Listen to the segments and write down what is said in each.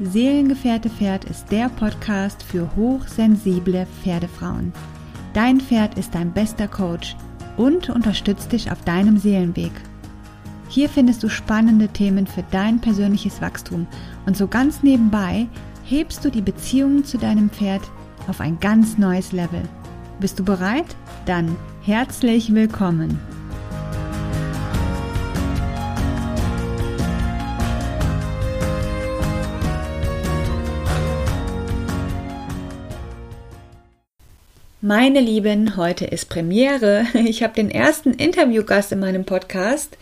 Seelengefährte Pferd ist der Podcast für hochsensible Pferdefrauen. Dein Pferd ist dein bester Coach und unterstützt dich auf deinem Seelenweg. Hier findest du spannende Themen für dein persönliches Wachstum und so ganz nebenbei hebst du die Beziehungen zu deinem Pferd auf ein ganz neues Level. Bist du bereit? Dann herzlich willkommen. Meine Lieben, heute ist Premiere. Ich habe den ersten Interviewgast in meinem Podcast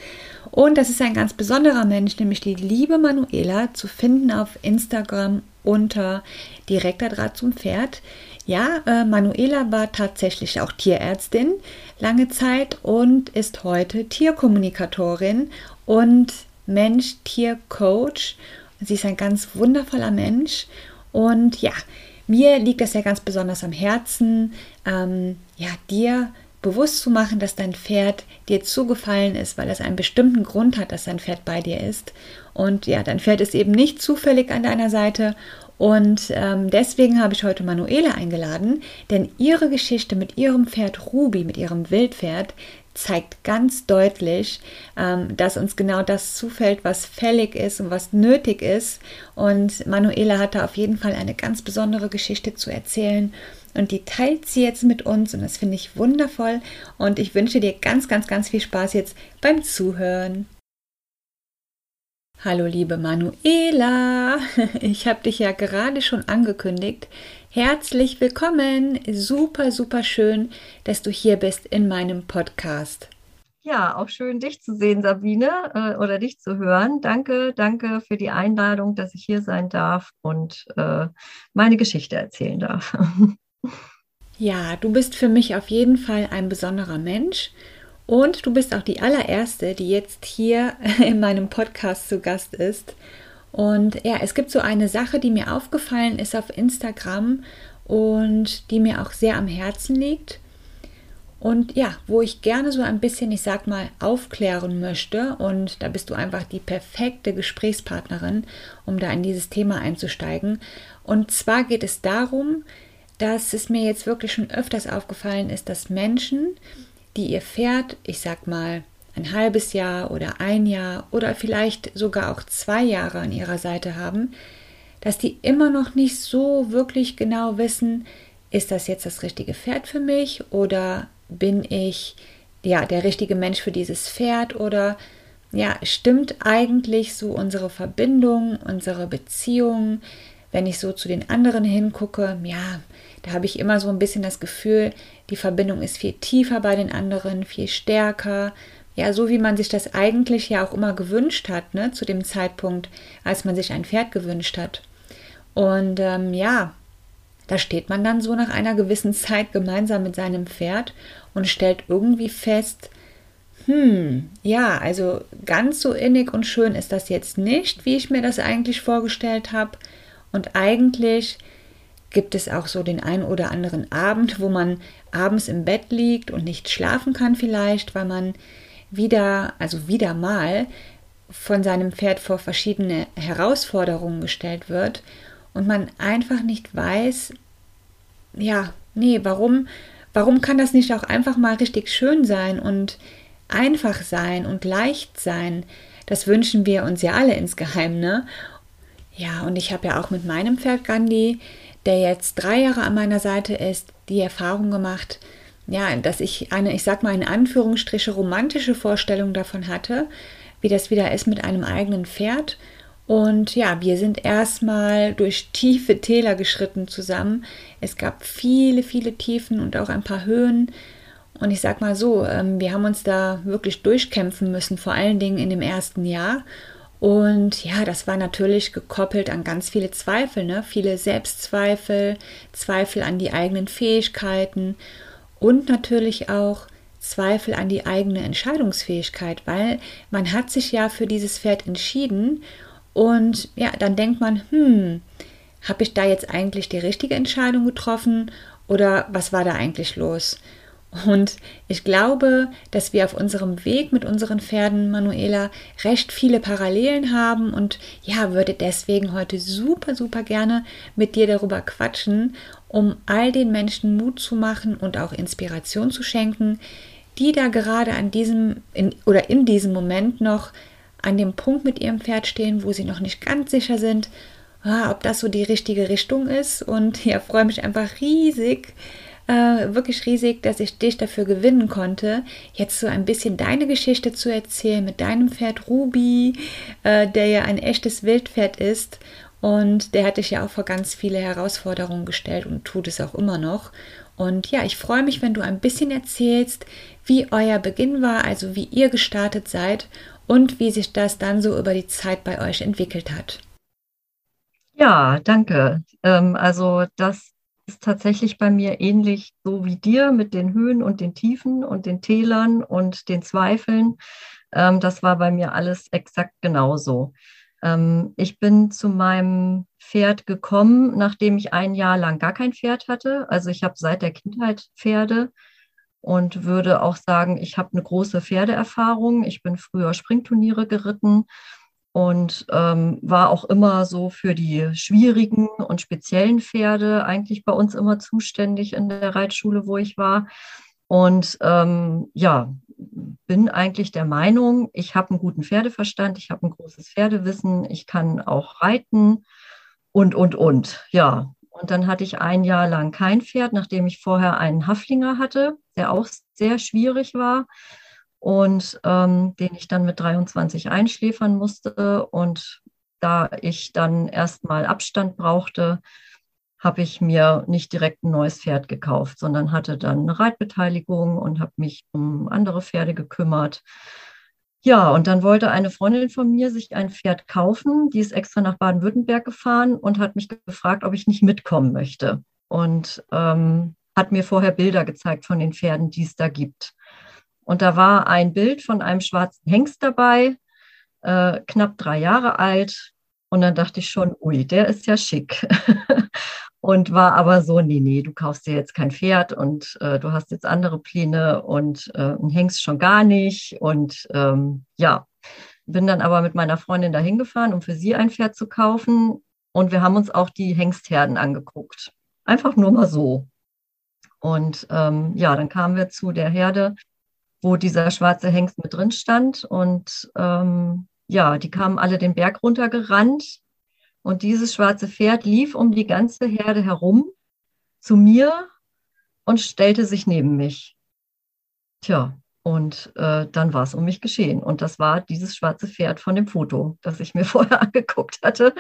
und das ist ein ganz besonderer Mensch, nämlich die liebe Manuela, zu finden auf Instagram unter direkter Draht zum Pferd. Ja, äh, Manuela war tatsächlich auch Tierärztin lange Zeit und ist heute Tierkommunikatorin und Mensch-Tier-Coach. Sie ist ein ganz wundervoller Mensch und ja, mir liegt das ja ganz besonders am Herzen, ähm, ja, dir bewusst zu machen, dass dein Pferd dir zugefallen ist, weil es einen bestimmten Grund hat, dass dein Pferd bei dir ist. Und ja, dein Pferd ist eben nicht zufällig an deiner Seite. Und ähm, deswegen habe ich heute Manuela eingeladen, denn ihre Geschichte mit ihrem Pferd Ruby, mit ihrem Wildpferd, zeigt ganz deutlich, ähm, dass uns genau das zufällt, was fällig ist und was nötig ist. Und Manuela hatte auf jeden Fall eine ganz besondere Geschichte zu erzählen. Und die teilt sie jetzt mit uns und das finde ich wundervoll. Und ich wünsche dir ganz, ganz, ganz viel Spaß jetzt beim Zuhören. Hallo liebe Manuela, ich habe dich ja gerade schon angekündigt. Herzlich willkommen. Super, super schön, dass du hier bist in meinem Podcast. Ja, auch schön, dich zu sehen, Sabine, äh, oder dich zu hören. Danke, danke für die Einladung, dass ich hier sein darf und äh, meine Geschichte erzählen darf. Ja, du bist für mich auf jeden Fall ein besonderer Mensch und du bist auch die allererste, die jetzt hier in meinem Podcast zu Gast ist. Und ja, es gibt so eine Sache, die mir aufgefallen ist auf Instagram und die mir auch sehr am Herzen liegt. Und ja, wo ich gerne so ein bisschen, ich sag mal, aufklären möchte. Und da bist du einfach die perfekte Gesprächspartnerin, um da in dieses Thema einzusteigen. Und zwar geht es darum, dass es mir jetzt wirklich schon öfters aufgefallen ist, dass Menschen, die ihr Pferd, ich sag mal, ein halbes Jahr oder ein Jahr oder vielleicht sogar auch zwei Jahre an ihrer Seite haben, dass die immer noch nicht so wirklich genau wissen, ist das jetzt das richtige Pferd für mich oder bin ich ja der richtige Mensch für dieses Pferd oder ja, stimmt eigentlich so unsere Verbindung, unsere Beziehung, wenn ich so zu den anderen hingucke, ja, da habe ich immer so ein bisschen das Gefühl, die Verbindung ist viel tiefer bei den anderen, viel stärker ja, so wie man sich das eigentlich ja auch immer gewünscht hat, ne, zu dem Zeitpunkt, als man sich ein Pferd gewünscht hat. Und ähm, ja, da steht man dann so nach einer gewissen Zeit gemeinsam mit seinem Pferd und stellt irgendwie fest, hm, ja, also ganz so innig und schön ist das jetzt nicht, wie ich mir das eigentlich vorgestellt habe. Und eigentlich gibt es auch so den ein oder anderen Abend, wo man abends im Bett liegt und nicht schlafen kann vielleicht, weil man wieder, also wieder mal von seinem Pferd vor verschiedene Herausforderungen gestellt wird und man einfach nicht weiß, ja, nee, warum, warum kann das nicht auch einfach mal richtig schön sein und einfach sein und leicht sein? Das wünschen wir uns ja alle insgeheim, ne? Ja, und ich habe ja auch mit meinem Pferd Gandhi, der jetzt drei Jahre an meiner Seite ist, die Erfahrung gemacht, ja, dass ich eine, ich sag mal in Anführungsstriche romantische Vorstellung davon hatte, wie das wieder ist mit einem eigenen Pferd. Und ja, wir sind erstmal durch tiefe Täler geschritten zusammen. Es gab viele, viele Tiefen und auch ein paar Höhen. Und ich sag mal so, ähm, wir haben uns da wirklich durchkämpfen müssen, vor allen Dingen in dem ersten Jahr. Und ja, das war natürlich gekoppelt an ganz viele Zweifel, ne? viele Selbstzweifel, Zweifel an die eigenen Fähigkeiten und natürlich auch Zweifel an die eigene Entscheidungsfähigkeit, weil man hat sich ja für dieses Pferd entschieden und ja, dann denkt man, hm, habe ich da jetzt eigentlich die richtige Entscheidung getroffen oder was war da eigentlich los? Und ich glaube, dass wir auf unserem Weg mit unseren Pferden, Manuela, recht viele Parallelen haben und ja, würde deswegen heute super, super gerne mit dir darüber quatschen, um all den Menschen Mut zu machen und auch Inspiration zu schenken, die da gerade an diesem in, oder in diesem Moment noch an dem Punkt mit ihrem Pferd stehen, wo sie noch nicht ganz sicher sind, ah, ob das so die richtige Richtung ist. Und ja, freue mich einfach riesig, äh, wirklich riesig, dass ich dich dafür gewinnen konnte, jetzt so ein bisschen deine Geschichte zu erzählen mit deinem Pferd Ruby, äh, der ja ein echtes Wildpferd ist. Und der hat dich ja auch vor ganz viele Herausforderungen gestellt und tut es auch immer noch. Und ja, ich freue mich, wenn du ein bisschen erzählst, wie euer Beginn war, also wie ihr gestartet seid und wie sich das dann so über die Zeit bei euch entwickelt hat. Ja, danke. Ähm, also das ist tatsächlich bei mir ähnlich so wie dir mit den Höhen und den Tiefen und den Tälern und den Zweifeln. Ähm, das war bei mir alles exakt genauso. Ähm, ich bin zu meinem Pferd gekommen, nachdem ich ein Jahr lang gar kein Pferd hatte. Also ich habe seit der Kindheit Pferde und würde auch sagen, ich habe eine große Pferdeerfahrung. Ich bin früher Springturniere geritten und ähm, war auch immer so für die schwierigen und speziellen Pferde eigentlich bei uns immer zuständig in der Reitschule, wo ich war. Und ähm, ja, bin eigentlich der Meinung, ich habe einen guten Pferdeverstand, ich habe ein großes Pferdewissen, ich kann auch reiten und, und, und. Ja, und dann hatte ich ein Jahr lang kein Pferd, nachdem ich vorher einen Haflinger hatte, der auch sehr schwierig war und ähm, den ich dann mit 23 einschläfern musste. Und da ich dann erstmal Abstand brauchte, habe ich mir nicht direkt ein neues Pferd gekauft, sondern hatte dann eine Reitbeteiligung und habe mich um andere Pferde gekümmert. Ja, und dann wollte eine Freundin von mir sich ein Pferd kaufen. Die ist extra nach Baden-Württemberg gefahren und hat mich gefragt, ob ich nicht mitkommen möchte. Und ähm, hat mir vorher Bilder gezeigt von den Pferden, die es da gibt. Und da war ein Bild von einem schwarzen Hengst dabei, äh, knapp drei Jahre alt. Und dann dachte ich schon, ui, der ist ja schick. und war aber so, nee, nee, du kaufst dir jetzt kein Pferd und äh, du hast jetzt andere Pläne und äh, hängst schon gar nicht. Und ähm, ja, bin dann aber mit meiner Freundin dahin gefahren, um für sie ein Pferd zu kaufen. Und wir haben uns auch die Hengstherden angeguckt. Einfach nur mal so. Und ähm, ja, dann kamen wir zu der Herde, wo dieser schwarze Hengst mit drin stand. Und ähm, ja, die kamen alle den Berg runtergerannt und dieses schwarze Pferd lief um die ganze Herde herum zu mir und stellte sich neben mich. Tja, und äh, dann war es um mich geschehen. Und das war dieses schwarze Pferd von dem Foto, das ich mir vorher angeguckt hatte.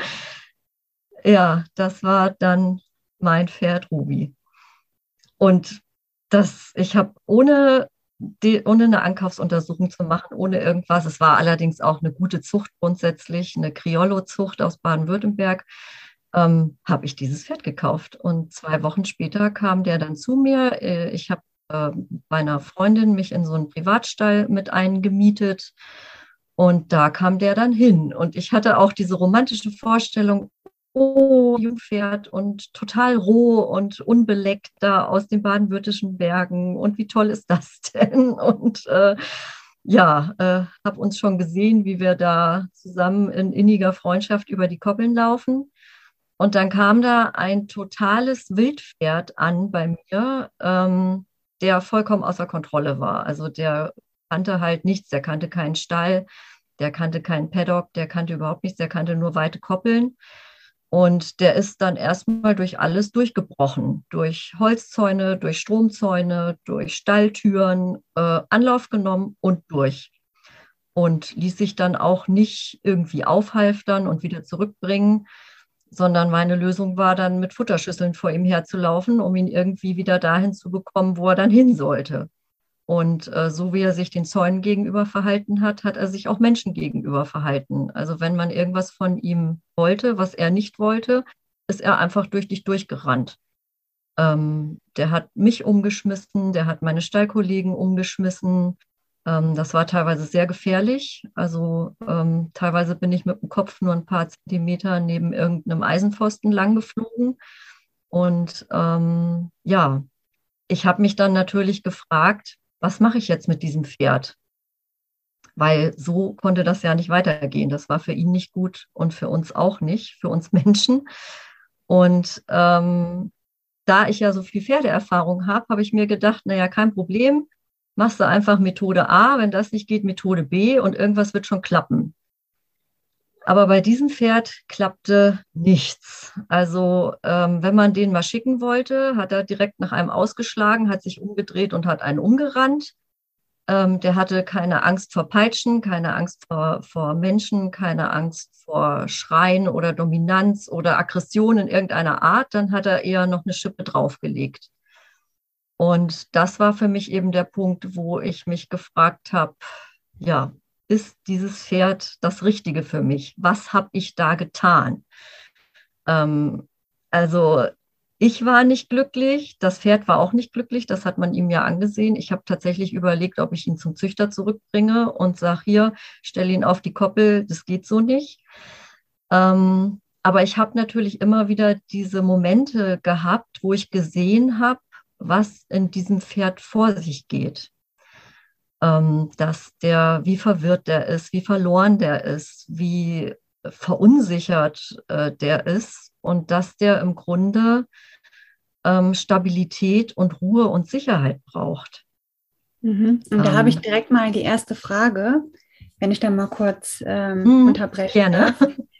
Ja, das war dann mein Pferd Ruby. Und das, ich habe ohne die, ohne eine Ankaufsuntersuchung zu machen, ohne irgendwas. Es war allerdings auch eine gute Zucht grundsätzlich, eine Criollo-Zucht aus Baden-Württemberg. Ähm, habe ich dieses Pferd gekauft. Und zwei Wochen später kam der dann zu mir. Äh, ich habe äh, bei einer Freundin mich in so einen Privatstall mit eingemietet. Und da kam der dann hin. Und ich hatte auch diese romantische Vorstellung, oh, Jungpferd und total roh und unbeleckt da aus den baden-württischen Bergen. Und wie toll ist das denn? Und äh, ja, äh, habe uns schon gesehen, wie wir da zusammen in inniger Freundschaft über die Koppeln laufen. Und dann kam da ein totales Wildpferd an bei mir, ähm, der vollkommen außer Kontrolle war. Also der kannte halt nichts, der kannte keinen Stall, der kannte keinen Paddock, der kannte überhaupt nichts, der kannte nur weite Koppeln. Und der ist dann erstmal durch alles durchgebrochen, durch Holzzäune, durch Stromzäune, durch Stalltüren, äh, Anlauf genommen und durch. Und ließ sich dann auch nicht irgendwie aufhalftern und wieder zurückbringen, sondern meine Lösung war dann mit Futterschüsseln vor ihm herzulaufen, um ihn irgendwie wieder dahin zu bekommen, wo er dann hin sollte. Und äh, so wie er sich den Zäunen gegenüber verhalten hat, hat er sich auch Menschen gegenüber verhalten. Also wenn man irgendwas von ihm wollte, was er nicht wollte, ist er einfach durch dich durchgerannt. Ähm, der hat mich umgeschmissen, der hat meine Stallkollegen umgeschmissen. Ähm, das war teilweise sehr gefährlich. Also ähm, teilweise bin ich mit dem Kopf nur ein paar Zentimeter neben irgendeinem Eisenpfosten lang geflogen. Und ähm, ja, ich habe mich dann natürlich gefragt, was mache ich jetzt mit diesem Pferd? Weil so konnte das ja nicht weitergehen. Das war für ihn nicht gut und für uns auch nicht, für uns Menschen. Und ähm, da ich ja so viel Pferdeerfahrung habe, habe ich mir gedacht, naja, kein Problem, machst du einfach Methode A, wenn das nicht geht, Methode B und irgendwas wird schon klappen. Aber bei diesem Pferd klappte nichts. Also ähm, wenn man den mal schicken wollte, hat er direkt nach einem ausgeschlagen, hat sich umgedreht und hat einen umgerannt. Ähm, der hatte keine Angst vor Peitschen, keine Angst vor, vor Menschen, keine Angst vor Schreien oder Dominanz oder Aggression in irgendeiner Art. Dann hat er eher noch eine Schippe draufgelegt. Und das war für mich eben der Punkt, wo ich mich gefragt habe, ja, ist dieses Pferd das Richtige für mich? Was habe ich da getan? Ähm, also ich war nicht glücklich, das Pferd war auch nicht glücklich, das hat man ihm ja angesehen. Ich habe tatsächlich überlegt, ob ich ihn zum Züchter zurückbringe und sage, hier, stelle ihn auf die Koppel, das geht so nicht. Ähm, aber ich habe natürlich immer wieder diese Momente gehabt, wo ich gesehen habe, was in diesem Pferd vor sich geht. Ähm, dass der, wie verwirrt der ist, wie verloren der ist, wie verunsichert äh, der ist und dass der im Grunde ähm, Stabilität und Ruhe und Sicherheit braucht. Mhm. Und da ähm, habe ich direkt mal die erste Frage, wenn ich da mal kurz ähm, hm, unterbreche. Gerne.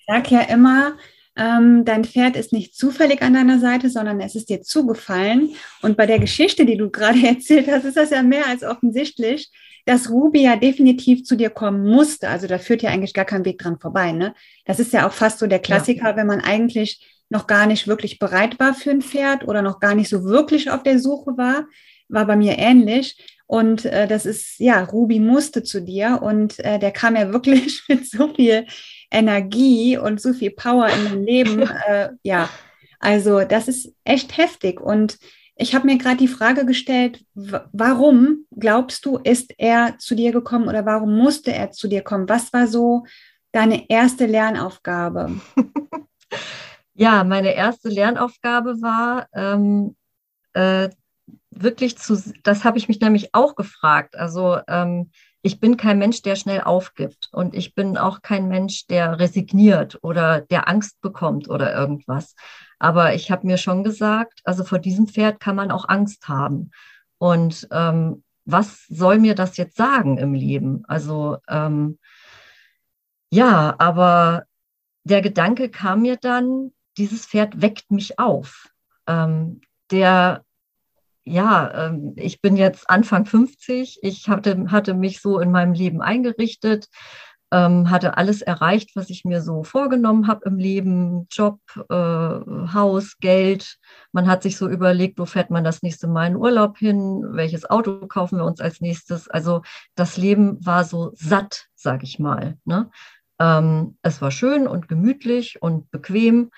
Ich sage ja immer, ähm, dein Pferd ist nicht zufällig an deiner Seite, sondern es ist dir zugefallen. Und bei der Geschichte, die du gerade erzählt hast, ist das ja mehr als offensichtlich, dass Ruby ja definitiv zu dir kommen musste. Also da führt ja eigentlich gar kein Weg dran vorbei. Ne? Das ist ja auch fast so der Klassiker, ja. wenn man eigentlich noch gar nicht wirklich bereit war für ein Pferd oder noch gar nicht so wirklich auf der Suche war, war bei mir ähnlich. Und äh, das ist, ja, Ruby musste zu dir und äh, der kam ja wirklich mit so viel Energie und so viel Power in dein Leben. Äh, ja, also das ist echt heftig. Und ich habe mir gerade die Frage gestellt, warum glaubst du, ist er zu dir gekommen oder warum musste er zu dir kommen? Was war so deine erste Lernaufgabe? ja, meine erste Lernaufgabe war ähm, äh, wirklich zu, das habe ich mich nämlich auch gefragt. Also ähm, ich bin kein Mensch, der schnell aufgibt und ich bin auch kein Mensch, der resigniert oder der Angst bekommt oder irgendwas. Aber ich habe mir schon gesagt, also vor diesem Pferd kann man auch Angst haben. Und ähm, was soll mir das jetzt sagen im Leben? Also ähm, ja, aber der Gedanke kam mir dann, dieses Pferd weckt mich auf. Ähm, der ja, ähm, ich bin jetzt Anfang 50. Ich hatte, hatte mich so in meinem Leben eingerichtet, ähm, hatte alles erreicht, was ich mir so vorgenommen habe im Leben. Job, äh, Haus, Geld. Man hat sich so überlegt, wo fährt man das nächste Mal in Urlaub hin? Welches Auto kaufen wir uns als nächstes? Also das Leben war so satt, sag ich mal. Ne? Ähm, es war schön und gemütlich und bequem.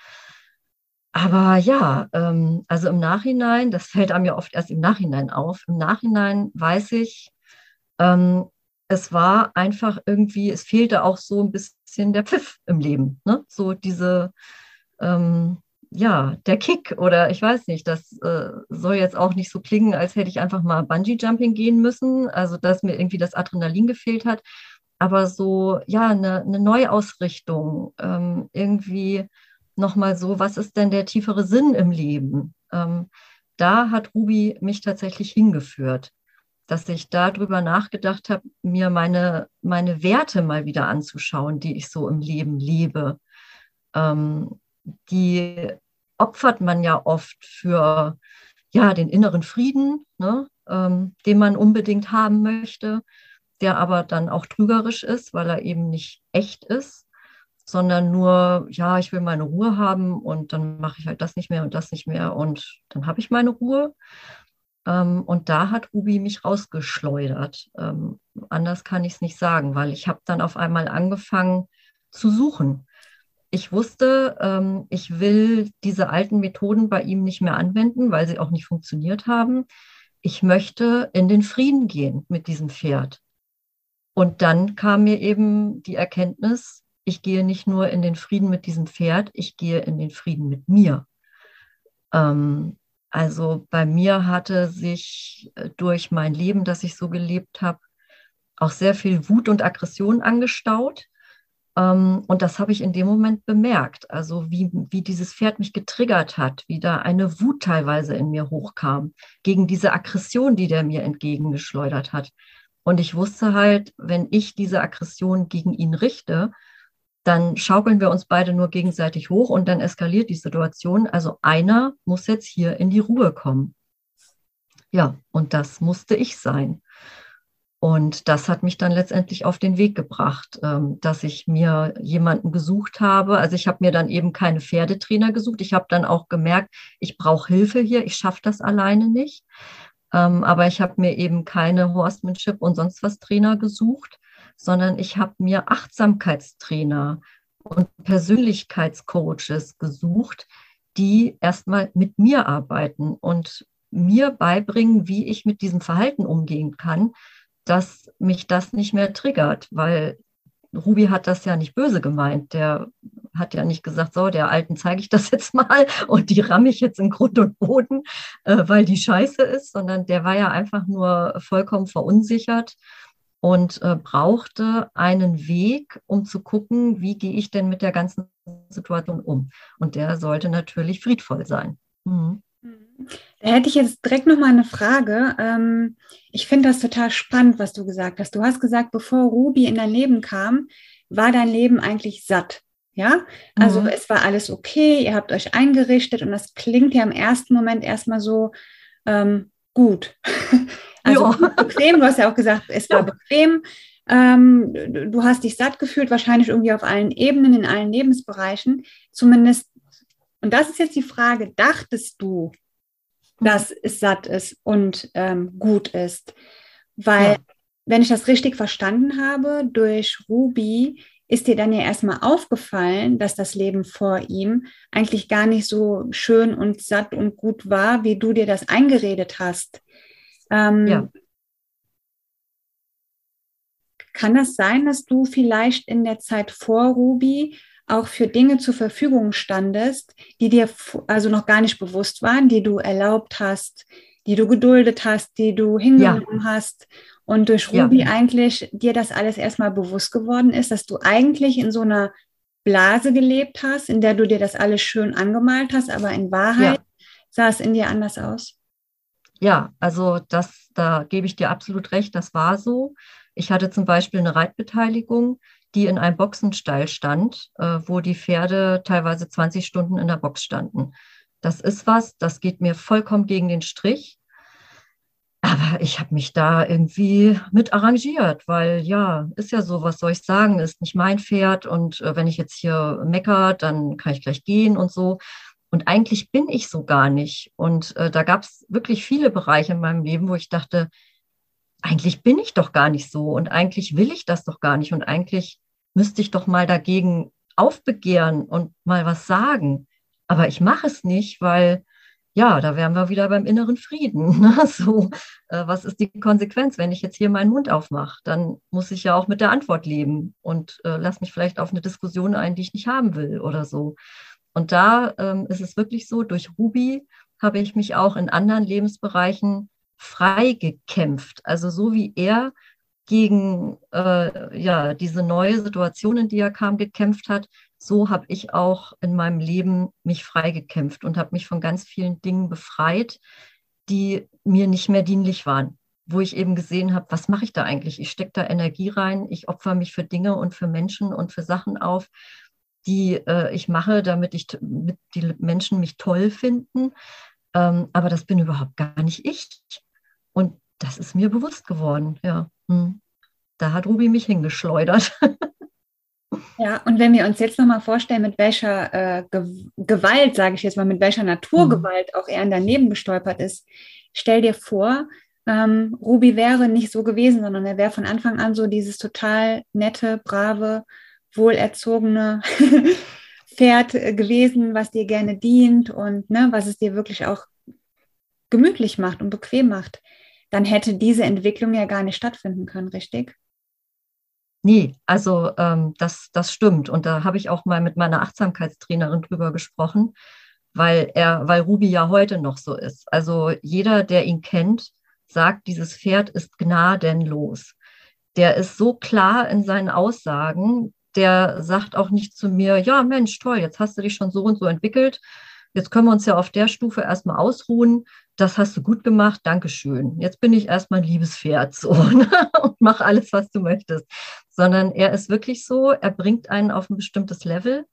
Aber ja, ähm, also im Nachhinein, das fällt einem ja oft erst im Nachhinein auf. Im Nachhinein weiß ich, ähm, es war einfach irgendwie, es fehlte auch so ein bisschen der Pfiff im Leben. Ne? So diese, ähm, ja, der Kick oder ich weiß nicht, das äh, soll jetzt auch nicht so klingen, als hätte ich einfach mal Bungee-Jumping gehen müssen, also dass mir irgendwie das Adrenalin gefehlt hat. Aber so, ja, eine, eine Neuausrichtung, ähm, irgendwie nochmal so, was ist denn der tiefere Sinn im Leben? Ähm, da hat Ruby mich tatsächlich hingeführt, dass ich darüber nachgedacht habe, mir meine, meine Werte mal wieder anzuschauen, die ich so im Leben lebe. Ähm, die opfert man ja oft für ja, den inneren Frieden, ne, ähm, den man unbedingt haben möchte, der aber dann auch trügerisch ist, weil er eben nicht echt ist sondern nur, ja, ich will meine Ruhe haben und dann mache ich halt das nicht mehr und das nicht mehr und dann habe ich meine Ruhe. Ähm, und da hat Ruby mich rausgeschleudert. Ähm, anders kann ich es nicht sagen, weil ich habe dann auf einmal angefangen zu suchen. Ich wusste, ähm, ich will diese alten Methoden bei ihm nicht mehr anwenden, weil sie auch nicht funktioniert haben. Ich möchte in den Frieden gehen mit diesem Pferd. Und dann kam mir eben die Erkenntnis, ich gehe nicht nur in den Frieden mit diesem Pferd, ich gehe in den Frieden mit mir. Ähm, Also bei mir hatte sich äh, durch mein Leben, das ich so gelebt habe, auch sehr viel Wut und Aggression angestaut. Ähm, und das habe ich in dem Moment bemerkt. Also wie, wie dieses Pferd mich getriggert hat, wie da eine Wut teilweise in mir hochkam gegen diese Aggression, die der mir entgegengeschleudert hat. Und ich wusste halt, wenn ich diese Aggression gegen ihn richte, dann schaukeln wir uns beide nur gegenseitig hoch und dann eskaliert die Situation. Also einer muss jetzt hier in die Ruhe kommen. Ja, und das musste ich sein. Und das hat mich dann letztendlich auf den Weg gebracht, ähm, dass ich mir jemanden gesucht habe. Also ich habe mir dann eben keine Pferdetrainer gesucht. Ich habe dann auch gemerkt, ich brauche Hilfe hier. Ich schaffe das alleine nicht. Ähm, aber ich habe mir eben keine Horsemanship und sonst was Trainer gesucht, sondern ich habe mir Achtsamkeitstrainer und Persönlichkeitscoaches gesucht, die erstmal mit mir arbeiten und mir beibringen, wie ich mit diesem Verhalten umgehen kann, dass mich das nicht mehr triggert, weil Ruby hat das ja nicht böse gemeint. Der hat ja nicht gesagt, so, der Alten zeige ich das jetzt mal und die ramme ich jetzt in Grund und Boden, äh, weil die scheiße ist, sondern der war ja einfach nur vollkommen verunsichert und äh, brauchte einen Weg, um zu gucken, wie gehe ich denn mit der ganzen Situation um. Und der sollte natürlich friedvoll sein. Mhm. Da hätte ich jetzt direkt noch mal eine Frage. Ähm, ich finde das total spannend, was du gesagt hast. Du hast gesagt, bevor Ruby in dein Leben kam, war dein Leben eigentlich satt. Ja, also mhm. es war alles okay, ihr habt euch eingerichtet und das klingt ja im ersten Moment erstmal so ähm, gut. also bequem, du hast ja auch gesagt, es war ja. bequem. Ähm, du hast dich satt gefühlt, wahrscheinlich irgendwie auf allen Ebenen, in allen Lebensbereichen. Zumindest und das ist jetzt die Frage, dachtest du, mhm. dass es satt ist und ähm, gut ist? Weil, ja. wenn ich das richtig verstanden habe, durch Ruby ist dir dann ja erstmal aufgefallen, dass das Leben vor ihm eigentlich gar nicht so schön und satt und gut war, wie du dir das eingeredet hast. Ähm, ja. Kann das sein, dass du vielleicht in der Zeit vor Ruby auch für Dinge zur Verfügung standest, die dir also noch gar nicht bewusst waren, die du erlaubt hast, die du geduldet hast, die du hingenommen ja. hast und durch Ruby ja. eigentlich dir das alles erstmal bewusst geworden ist, dass du eigentlich in so einer Blase gelebt hast, in der du dir das alles schön angemalt hast, aber in Wahrheit ja. sah es in dir anders aus. Ja, also das, da gebe ich dir absolut recht, das war so. Ich hatte zum Beispiel eine Reitbeteiligung, die in einem Boxenstall stand, äh, wo die Pferde teilweise 20 Stunden in der Box standen. Das ist was, das geht mir vollkommen gegen den Strich. Aber ich habe mich da irgendwie mit arrangiert, weil ja, ist ja so, was soll ich sagen, ist nicht mein Pferd und äh, wenn ich jetzt hier mecker, dann kann ich gleich gehen und so. Und eigentlich bin ich so gar nicht. Und äh, da gab es wirklich viele Bereiche in meinem Leben, wo ich dachte, eigentlich bin ich doch gar nicht so und eigentlich will ich das doch gar nicht und eigentlich müsste ich doch mal dagegen aufbegehren und mal was sagen. Aber ich mache es nicht, weil ja, da wären wir wieder beim inneren Frieden. Ne? So, äh, was ist die Konsequenz, wenn ich jetzt hier meinen Mund aufmache? Dann muss ich ja auch mit der Antwort leben und äh, lass mich vielleicht auf eine Diskussion ein, die ich nicht haben will oder so. Und da ähm, ist es wirklich so, durch Ruby habe ich mich auch in anderen Lebensbereichen frei gekämpft. Also so wie er gegen äh, ja, diese neue Situation, in die er kam, gekämpft hat, so habe ich auch in meinem Leben mich freigekämpft und habe mich von ganz vielen Dingen befreit, die mir nicht mehr dienlich waren, wo ich eben gesehen habe, was mache ich da eigentlich? Ich stecke da Energie rein, ich opfere mich für Dinge und für Menschen und für Sachen auf, die äh, ich mache, damit ich mit die Menschen mich toll finden. Ähm, aber das bin überhaupt gar nicht ich. Und das ist mir bewusst geworden, ja. Hm. Da hat Ruby mich hingeschleudert. Ja, und wenn wir uns jetzt nochmal vorstellen, mit welcher äh, Ge Gewalt, sage ich jetzt mal, mit welcher Naturgewalt mhm. auch er daneben gestolpert ist, stell dir vor, ähm, Ruby wäre nicht so gewesen, sondern er wäre von Anfang an so dieses total nette, brave, wohlerzogene Pferd äh, gewesen, was dir gerne dient und ne, was es dir wirklich auch gemütlich macht und bequem macht dann hätte diese Entwicklung ja gar nicht stattfinden können, richtig? Nee, also ähm, das, das stimmt. Und da habe ich auch mal mit meiner Achtsamkeitstrainerin drüber gesprochen, weil er, weil Ruby ja heute noch so ist. Also jeder, der ihn kennt, sagt, dieses Pferd ist gnadenlos. Der ist so klar in seinen Aussagen, der sagt auch nicht zu mir, ja Mensch, toll, jetzt hast du dich schon so und so entwickelt. Jetzt können wir uns ja auf der Stufe erstmal ausruhen. Das hast du gut gemacht, Dankeschön. Jetzt bin ich erstmal ein liebes Pferd so, ne? und mach alles, was du möchtest. Sondern er ist wirklich so, er bringt einen auf ein bestimmtes Level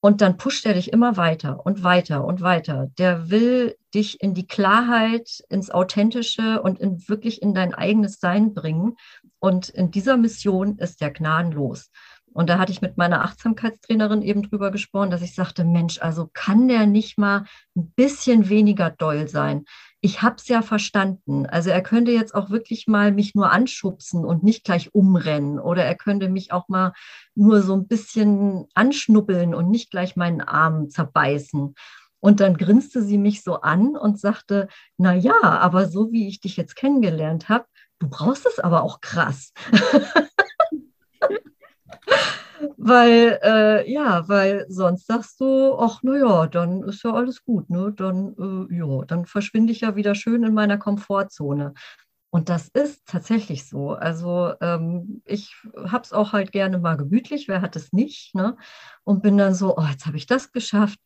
und dann pusht er dich immer weiter und weiter und weiter. Der will dich in die Klarheit, ins Authentische und in, wirklich in dein eigenes Sein bringen. Und in dieser Mission ist er gnadenlos. Und da hatte ich mit meiner Achtsamkeitstrainerin eben drüber gesprochen, dass ich sagte, Mensch, also kann der nicht mal ein bisschen weniger doll sein? Ich habe es ja verstanden. Also er könnte jetzt auch wirklich mal mich nur anschubsen und nicht gleich umrennen. Oder er könnte mich auch mal nur so ein bisschen anschnuppeln und nicht gleich meinen Arm zerbeißen. Und dann grinste sie mich so an und sagte, na ja, aber so wie ich dich jetzt kennengelernt habe, du brauchst es aber auch krass. weil, äh, ja, weil sonst sagst du, ach, naja, dann ist ja alles gut, ne? Dann, äh, ja, dann verschwinde ich ja wieder schön in meiner Komfortzone. Und das ist tatsächlich so. Also ähm, ich habe es auch halt gerne mal gemütlich, wer hat es nicht, ne? Und bin dann so, oh, jetzt habe ich das geschafft.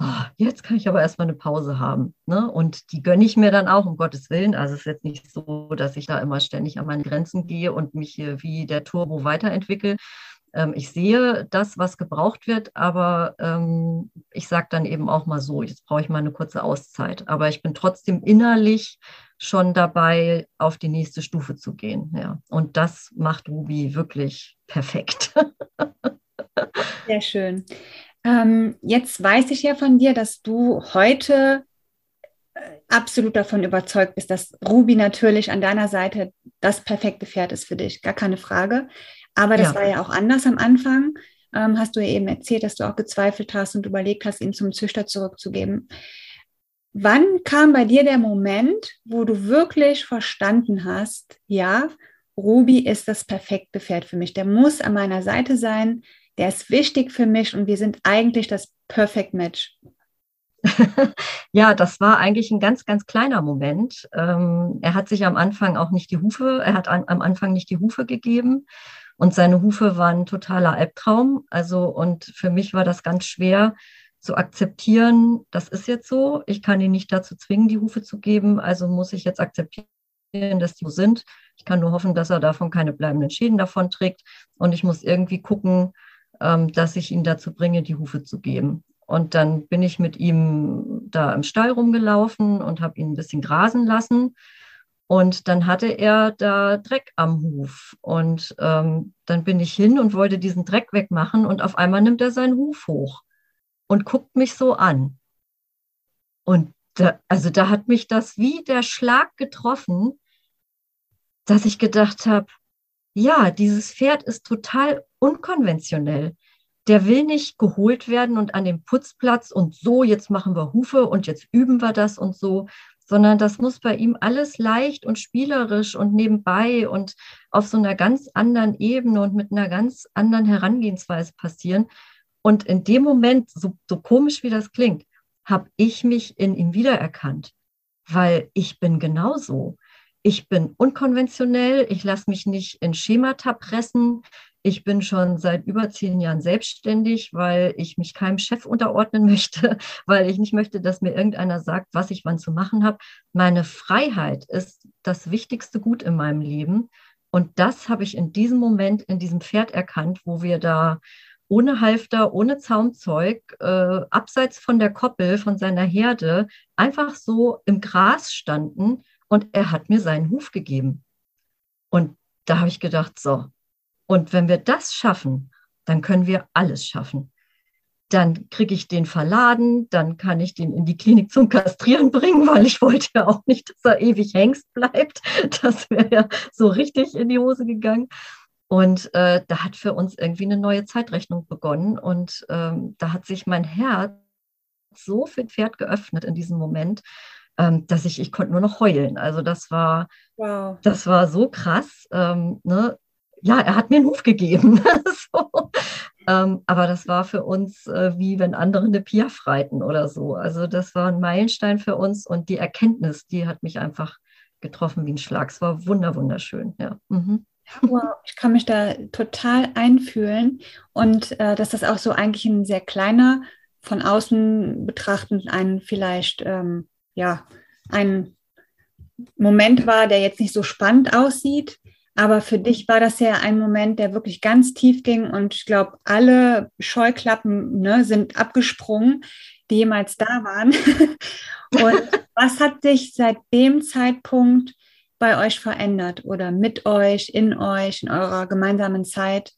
Oh, jetzt kann ich aber erstmal eine Pause haben. Ne? Und die gönne ich mir dann auch, um Gottes Willen. Also es ist jetzt nicht so, dass ich da immer ständig an meine Grenzen gehe und mich hier wie der Turbo weiterentwickle, ich sehe das, was gebraucht wird, aber ähm, ich sage dann eben auch mal so, jetzt brauche ich mal eine kurze Auszeit. Aber ich bin trotzdem innerlich schon dabei, auf die nächste Stufe zu gehen. Ja. Und das macht Ruby wirklich perfekt. Sehr schön. Ähm, jetzt weiß ich ja von dir, dass du heute äh, absolut davon überzeugt bist, dass Ruby natürlich an deiner Seite das perfekte Pferd ist für dich, gar keine Frage. Aber das ja. war ja auch anders am Anfang. Ähm, hast du ja eben erzählt, dass du auch gezweifelt hast und überlegt hast, ihn zum Züchter zurückzugeben. Wann kam bei dir der Moment, wo du wirklich verstanden hast, ja, Ruby ist das perfekte Pferd für mich. Der muss an meiner Seite sein, der ist wichtig für mich und wir sind eigentlich das Perfect Match. ja, das war eigentlich ein ganz, ganz kleiner Moment. Ähm, er hat sich am Anfang auch nicht die Hufe, er hat an, am Anfang nicht die Hufe gegeben und seine Hufe waren ein totaler Albtraum. Also, und für mich war das ganz schwer zu akzeptieren, das ist jetzt so. Ich kann ihn nicht dazu zwingen, die Hufe zu geben. Also muss ich jetzt akzeptieren, dass die so sind. Ich kann nur hoffen, dass er davon keine bleibenden Schäden davon trägt. Und ich muss irgendwie gucken, ähm, dass ich ihn dazu bringe, die Hufe zu geben. Und dann bin ich mit ihm da im Stall rumgelaufen und habe ihn ein bisschen grasen lassen. Und dann hatte er da Dreck am Huf. Und ähm, dann bin ich hin und wollte diesen Dreck wegmachen. Und auf einmal nimmt er seinen Huf hoch und guckt mich so an. Und da, also da hat mich das wie der Schlag getroffen, dass ich gedacht habe, ja, dieses Pferd ist total unkonventionell. Der will nicht geholt werden und an dem Putzplatz und so, jetzt machen wir Hufe und jetzt üben wir das und so, sondern das muss bei ihm alles leicht und spielerisch und nebenbei und auf so einer ganz anderen Ebene und mit einer ganz anderen Herangehensweise passieren. Und in dem Moment, so, so komisch wie das klingt, habe ich mich in ihm wiedererkannt, weil ich bin genauso. Ich bin unkonventionell, ich lasse mich nicht in Schemata pressen, ich bin schon seit über zehn Jahren selbstständig, weil ich mich keinem Chef unterordnen möchte, weil ich nicht möchte, dass mir irgendeiner sagt, was ich wann zu machen habe. Meine Freiheit ist das wichtigste Gut in meinem Leben. Und das habe ich in diesem Moment in diesem Pferd erkannt, wo wir da ohne Halfter, ohne Zaumzeug, äh, abseits von der Koppel, von seiner Herde, einfach so im Gras standen und er hat mir seinen Huf gegeben. Und da habe ich gedacht, so, und wenn wir das schaffen, dann können wir alles schaffen. Dann kriege ich den verladen, dann kann ich den in die Klinik zum Kastrieren bringen, weil ich wollte ja auch nicht, dass er ewig Hengst bleibt. Das wäre ja so richtig in die Hose gegangen. Und äh, da hat für uns irgendwie eine neue Zeitrechnung begonnen. Und ähm, da hat sich mein Herz so für Pferd geöffnet in diesem Moment, ähm, dass ich, ich konnte nur noch heulen. Also das war, wow. das war so krass. Ähm, ne? Ja, er hat mir einen Ruf gegeben. so. Ähm, aber das war für uns äh, wie wenn andere eine Piaf reiten oder so. Also das war ein Meilenstein für uns und die Erkenntnis, die hat mich einfach getroffen wie ein Schlag. Es war wunder, wunderschön, ja. Mhm. Wow, ich kann mich da total einfühlen und äh, dass das auch so eigentlich ein sehr kleiner, von außen betrachtend ein vielleicht, ähm, ja, ein Moment war, der jetzt nicht so spannend aussieht, aber für dich war das ja ein Moment, der wirklich ganz tief ging und ich glaube, alle Scheuklappen ne, sind abgesprungen, die jemals da waren. und was hat sich seit dem Zeitpunkt bei euch verändert oder mit euch, in euch, in eurer gemeinsamen Zeit?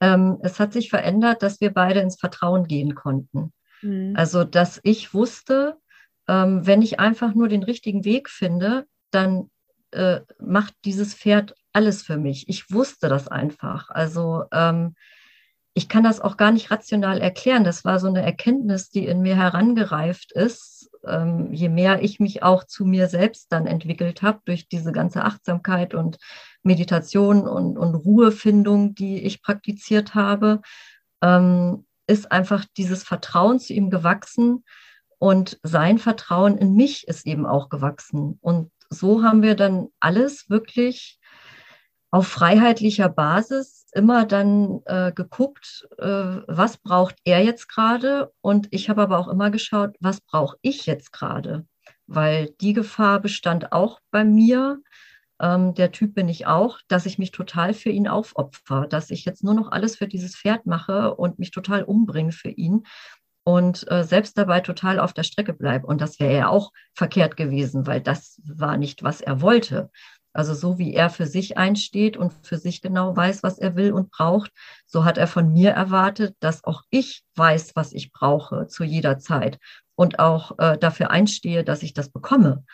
Ähm, es hat sich verändert, dass wir beide ins Vertrauen gehen konnten. Mhm. Also, dass ich wusste, ähm, wenn ich einfach nur den richtigen Weg finde, dann äh, macht dieses Pferd alles für mich. Ich wusste das einfach. Also ähm, ich kann das auch gar nicht rational erklären. Das war so eine Erkenntnis, die in mir herangereift ist, ähm, je mehr ich mich auch zu mir selbst dann entwickelt habe durch diese ganze Achtsamkeit und Meditation und, und Ruhefindung, die ich praktiziert habe, ähm, ist einfach dieses Vertrauen zu ihm gewachsen und sein Vertrauen in mich ist eben auch gewachsen. Und so haben wir dann alles wirklich auf freiheitlicher Basis immer dann äh, geguckt, äh, was braucht er jetzt gerade? Und ich habe aber auch immer geschaut, was brauche ich jetzt gerade, weil die Gefahr bestand auch bei mir. Ähm, der Typ bin ich auch, dass ich mich total für ihn aufopfer, dass ich jetzt nur noch alles für dieses Pferd mache und mich total umbringe für ihn und äh, selbst dabei total auf der Strecke bleibe. Und das wäre ja auch verkehrt gewesen, weil das war nicht, was er wollte. Also so wie er für sich einsteht und für sich genau weiß, was er will und braucht, so hat er von mir erwartet, dass auch ich weiß, was ich brauche zu jeder Zeit und auch äh, dafür einstehe, dass ich das bekomme.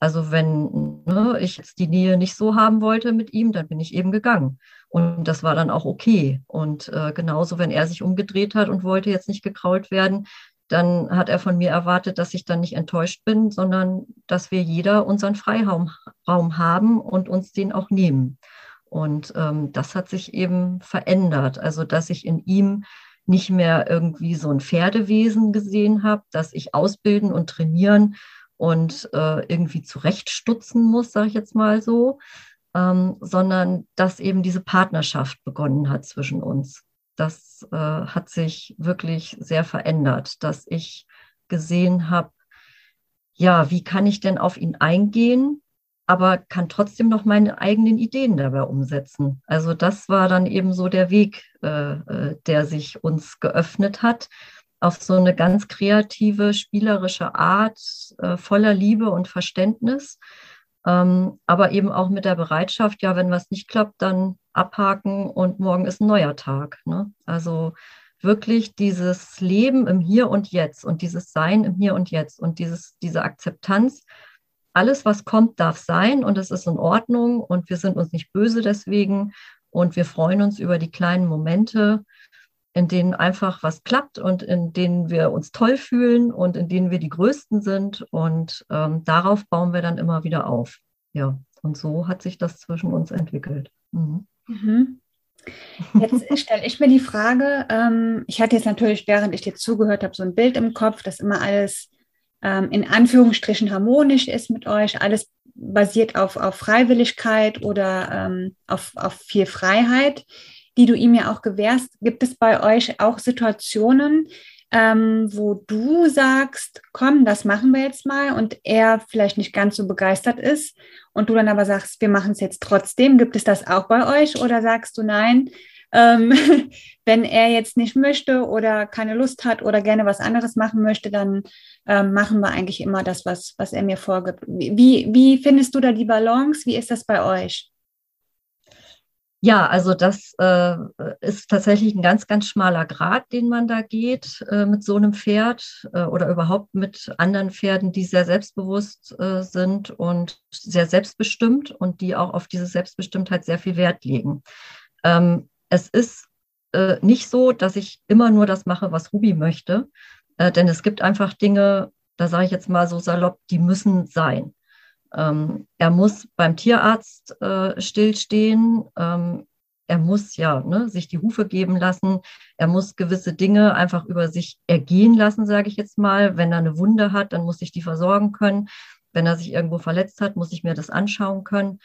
Also wenn ne, ich jetzt die Nähe nicht so haben wollte mit ihm, dann bin ich eben gegangen. Und das war dann auch okay. Und äh, genauso, wenn er sich umgedreht hat und wollte jetzt nicht gekrault werden, dann hat er von mir erwartet, dass ich dann nicht enttäuscht bin, sondern dass wir jeder unseren Freiraum Raum haben und uns den auch nehmen. Und ähm, das hat sich eben verändert. Also, dass ich in ihm nicht mehr irgendwie so ein Pferdewesen gesehen habe, dass ich ausbilden und trainieren und äh, irgendwie zurechtstutzen muss, sage ich jetzt mal so, ähm, sondern dass eben diese Partnerschaft begonnen hat zwischen uns. Das äh, hat sich wirklich sehr verändert, dass ich gesehen habe, ja, wie kann ich denn auf ihn eingehen, aber kann trotzdem noch meine eigenen Ideen dabei umsetzen. Also das war dann eben so der Weg, äh, äh der sich uns geöffnet hat auf so eine ganz kreative, spielerische Art, äh, voller Liebe und Verständnis, ähm, aber eben auch mit der Bereitschaft, ja, wenn was nicht klappt, dann abhaken und morgen ist ein neuer Tag. Ne? Also wirklich dieses Leben im Hier und Jetzt und dieses Sein im Hier und Jetzt und dieses, diese Akzeptanz, alles, was kommt, darf sein und es ist in Ordnung und wir sind uns nicht böse deswegen und wir freuen uns über die kleinen Momente in denen einfach was klappt und in denen wir uns toll fühlen und in denen wir die Größten sind. Und ähm, darauf bauen wir dann immer wieder auf. Ja, und so hat sich das zwischen uns entwickelt. Mhm. Mhm. Jetzt stelle ich mir die Frage, ähm, ich hatte jetzt natürlich, während ich dir zugehört habe, so ein Bild im Kopf, dass immer alles ähm, in Anführungsstrichen harmonisch ist mit euch, alles basiert auf, auf Freiwilligkeit oder ähm, auf, auf viel Freiheit die du ihm ja auch gewährst. Gibt es bei euch auch Situationen, ähm, wo du sagst, komm, das machen wir jetzt mal und er vielleicht nicht ganz so begeistert ist und du dann aber sagst, wir machen es jetzt trotzdem. Gibt es das auch bei euch oder sagst du nein? Ähm, wenn er jetzt nicht möchte oder keine Lust hat oder gerne was anderes machen möchte, dann ähm, machen wir eigentlich immer das, was, was er mir vorgibt. Wie, wie findest du da die Balance? Wie ist das bei euch? Ja, also das äh, ist tatsächlich ein ganz, ganz schmaler Grad, den man da geht äh, mit so einem Pferd äh, oder überhaupt mit anderen Pferden, die sehr selbstbewusst äh, sind und sehr selbstbestimmt und die auch auf diese Selbstbestimmtheit sehr viel Wert legen. Ähm, es ist äh, nicht so, dass ich immer nur das mache, was Ruby möchte, äh, denn es gibt einfach Dinge, da sage ich jetzt mal so salopp, die müssen sein. Ähm, er muss beim Tierarzt äh, stillstehen. Ähm, er muss ja ne, sich die Hufe geben lassen, er muss gewisse Dinge einfach über sich ergehen lassen, sage ich jetzt mal. Wenn er eine Wunde hat, dann muss ich die versorgen können. Wenn er sich irgendwo verletzt hat, muss ich mir das anschauen können.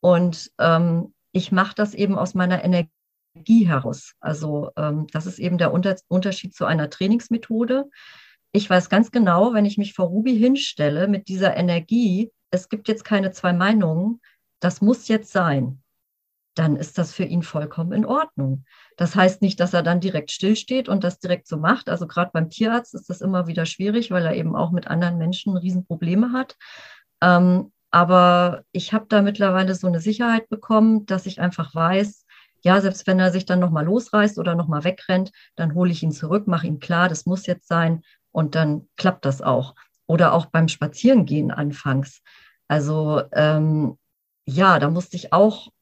Und ähm, ich mache das eben aus meiner Energie heraus. Also ähm, das ist eben der Unter Unterschied zu einer Trainingsmethode. Ich weiß ganz genau, wenn ich mich vor Ruby hinstelle mit dieser Energie, es gibt jetzt keine zwei Meinungen, das muss jetzt sein, dann ist das für ihn vollkommen in Ordnung. Das heißt nicht, dass er dann direkt stillsteht und das direkt so macht. Also gerade beim Tierarzt ist das immer wieder schwierig, weil er eben auch mit anderen Menschen Riesenprobleme hat. Ähm, aber ich habe da mittlerweile so eine Sicherheit bekommen, dass ich einfach weiß, ja, selbst wenn er sich dann nochmal losreißt oder nochmal wegrennt, dann hole ich ihn zurück, mache ihm klar, das muss jetzt sein und dann klappt das auch. Oder auch beim Spazierengehen anfangs. Also ähm, ja, da musste ich auch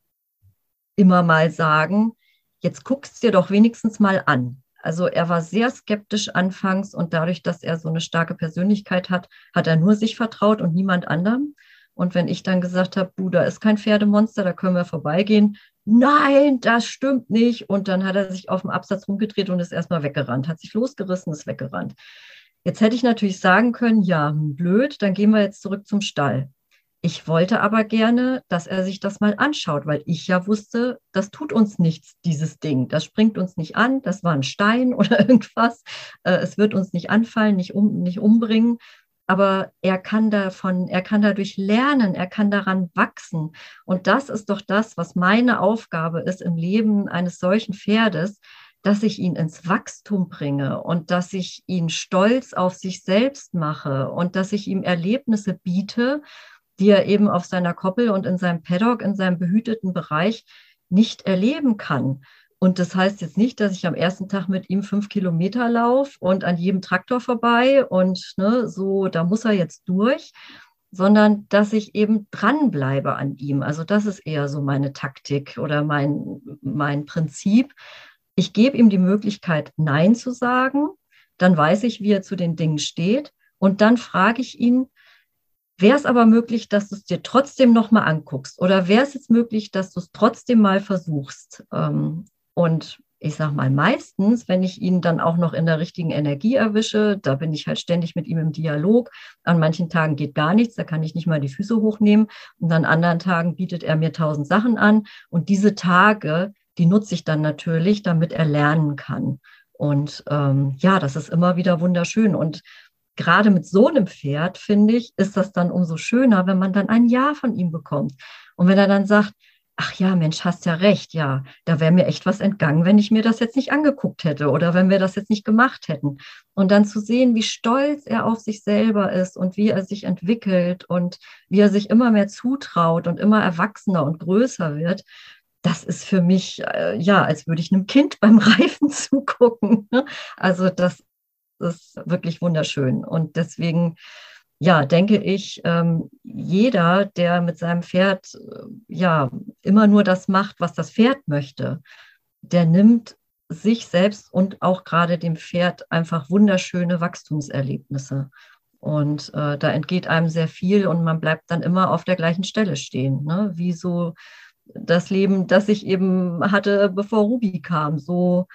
immer mal sagen, jetzt guckst dir doch wenigstens mal an. Also er war sehr skeptisch anfangs und dadurch, dass er so eine starke Persönlichkeit hat, hat er nur sich vertraut und niemand anderem. Und wenn ich dann gesagt habe, du, da ist kein Pferdemonster, da können wir vorbeigehen. Nein, das stimmt nicht. Und dann hat er sich auf dem Absatz rumgedreht und ist erstmal weggerannt, hat sich losgerissen, ist weggerannt. Jetzt hätte ich natürlich sagen können, ja, hm, blöd, dann gehen wir jetzt zurück zum Stall. Ich wollte aber gerne, dass er sich das mal anschaut, weil ich ja wusste, das tut uns nichts, dieses Ding. Das springt uns nicht an, das war ein Stein oder irgendwas. Äh, es wird uns nicht anfallen, nicht, um, nicht umbringen aber er kann davon, er kann dadurch lernen, er kann daran wachsen. Und das ist doch das, was meine Aufgabe ist im Leben eines solchen Pferdes, dass ich ihn ins Wachstum bringe und dass ich ihn stolz auf sich selbst mache und dass ich ihm Erlebnisse biete, die er eben auf seiner Koppel und in seinem Paddock, in seinem behüteten Bereich nicht erleben kann. Und das heißt jetzt nicht, dass ich am ersten Tag mit ihm fünf Kilometer laufe und an jedem Traktor vorbei und ne, so, da muss er jetzt durch, sondern dass ich eben dranbleibe an ihm. Also das ist eher so meine Taktik oder mein, mein Prinzip. Ich gebe ihm die Möglichkeit, Nein zu sagen. Dann weiß ich, wie er zu den Dingen steht. Und dann frage ich ihn, Wäre es aber möglich, dass du es dir trotzdem nochmal anguckst? Oder wäre es jetzt möglich, dass du es trotzdem mal versuchst? Ähm, und ich sage mal, meistens, wenn ich ihn dann auch noch in der richtigen Energie erwische, da bin ich halt ständig mit ihm im Dialog. An manchen Tagen geht gar nichts, da kann ich nicht mal die Füße hochnehmen. Und an anderen Tagen bietet er mir tausend Sachen an. Und diese Tage, die nutze ich dann natürlich, damit er lernen kann. Und ähm, ja, das ist immer wieder wunderschön. Und gerade mit so einem Pferd, finde ich, ist das dann umso schöner, wenn man dann ein Ja von ihm bekommt. Und wenn er dann sagt, ach ja, Mensch, hast ja recht, ja, da wäre mir echt was entgangen, wenn ich mir das jetzt nicht angeguckt hätte oder wenn wir das jetzt nicht gemacht hätten. Und dann zu sehen, wie stolz er auf sich selber ist und wie er sich entwickelt und wie er sich immer mehr zutraut und immer erwachsener und größer wird, das ist für mich, äh, ja, als würde ich einem Kind beim Reifen zugucken. Ne? Also das ist wirklich wunderschön. Und deswegen, ja, denke ich, ähm, jeder, der mit seinem Pferd äh, ja immer nur das macht, was das Pferd möchte, der nimmt sich selbst und auch gerade dem Pferd einfach wunderschöne Wachstumserlebnisse. Und äh, da entgeht einem sehr viel und man bleibt dann immer auf der gleichen Stelle stehen. Ne? Wie so das Leben, das ich eben hatte, bevor Ruby kam. So,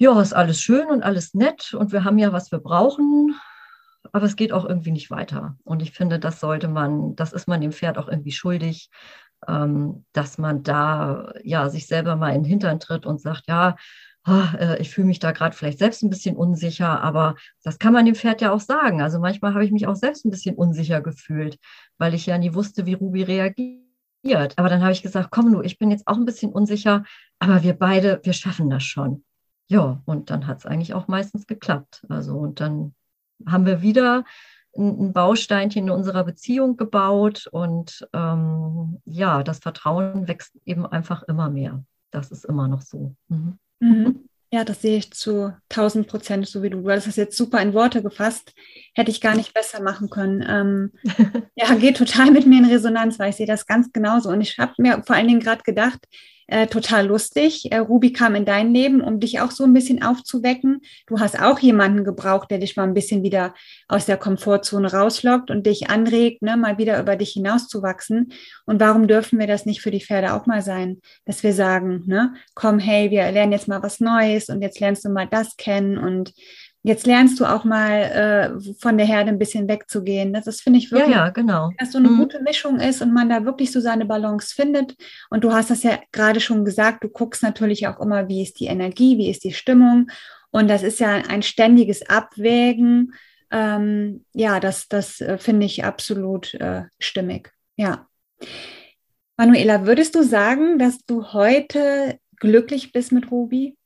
ja, ist alles schön und alles nett und wir haben ja, was wir brauchen aber es geht auch irgendwie nicht weiter. Und ich finde, das sollte man, das ist man dem Pferd auch irgendwie schuldig, ähm, dass man da ja sich selber mal in den Hintern tritt und sagt, ja, ah, äh, ich fühle mich da gerade vielleicht selbst ein bisschen unsicher, aber das kann man dem Pferd ja auch sagen. Also manchmal habe ich mich auch selbst ein bisschen unsicher gefühlt, weil ich ja nie wusste, wie Ruby reagiert. Aber dann habe ich gesagt, komm du, ich bin jetzt auch ein bisschen unsicher, aber wir beide, wir schaffen das schon. Ja, und dann hat es eigentlich auch meistens geklappt. Also und dann haben wir wieder ein Bausteinchen in unserer Beziehung gebaut und ähm, ja, das Vertrauen wächst eben einfach immer mehr. Das ist immer noch so. Mhm. Mhm. Ja, das sehe ich zu 1000 Prozent, so wie du. Du hast das jetzt super in Worte gefasst. Hätte ich gar nicht besser machen können. Ähm, ja, geht total mit mir in Resonanz, weil ich sehe das ganz genauso. Und ich habe mir vor allen Dingen gerade gedacht, äh, total lustig. Äh, Ruby kam in dein Leben, um dich auch so ein bisschen aufzuwecken. Du hast auch jemanden gebraucht, der dich mal ein bisschen wieder aus der Komfortzone rauslockt und dich anregt, ne, mal wieder über dich hinauszuwachsen. Und warum dürfen wir das nicht für die Pferde auch mal sein, dass wir sagen, ne, komm, hey, wir lernen jetzt mal was Neues und jetzt lernst du mal das kennen und Jetzt lernst du auch mal äh, von der Herde ein bisschen wegzugehen. Das ist, finde ich wirklich, ja, ja, genau. dass so eine mhm. gute Mischung ist und man da wirklich so seine Balance findet. Und du hast das ja gerade schon gesagt, du guckst natürlich auch immer, wie ist die Energie, wie ist die Stimmung. Und das ist ja ein ständiges Abwägen. Ähm, ja, das, das äh, finde ich absolut äh, stimmig. Ja. Manuela, würdest du sagen, dass du heute glücklich bist mit Ruby?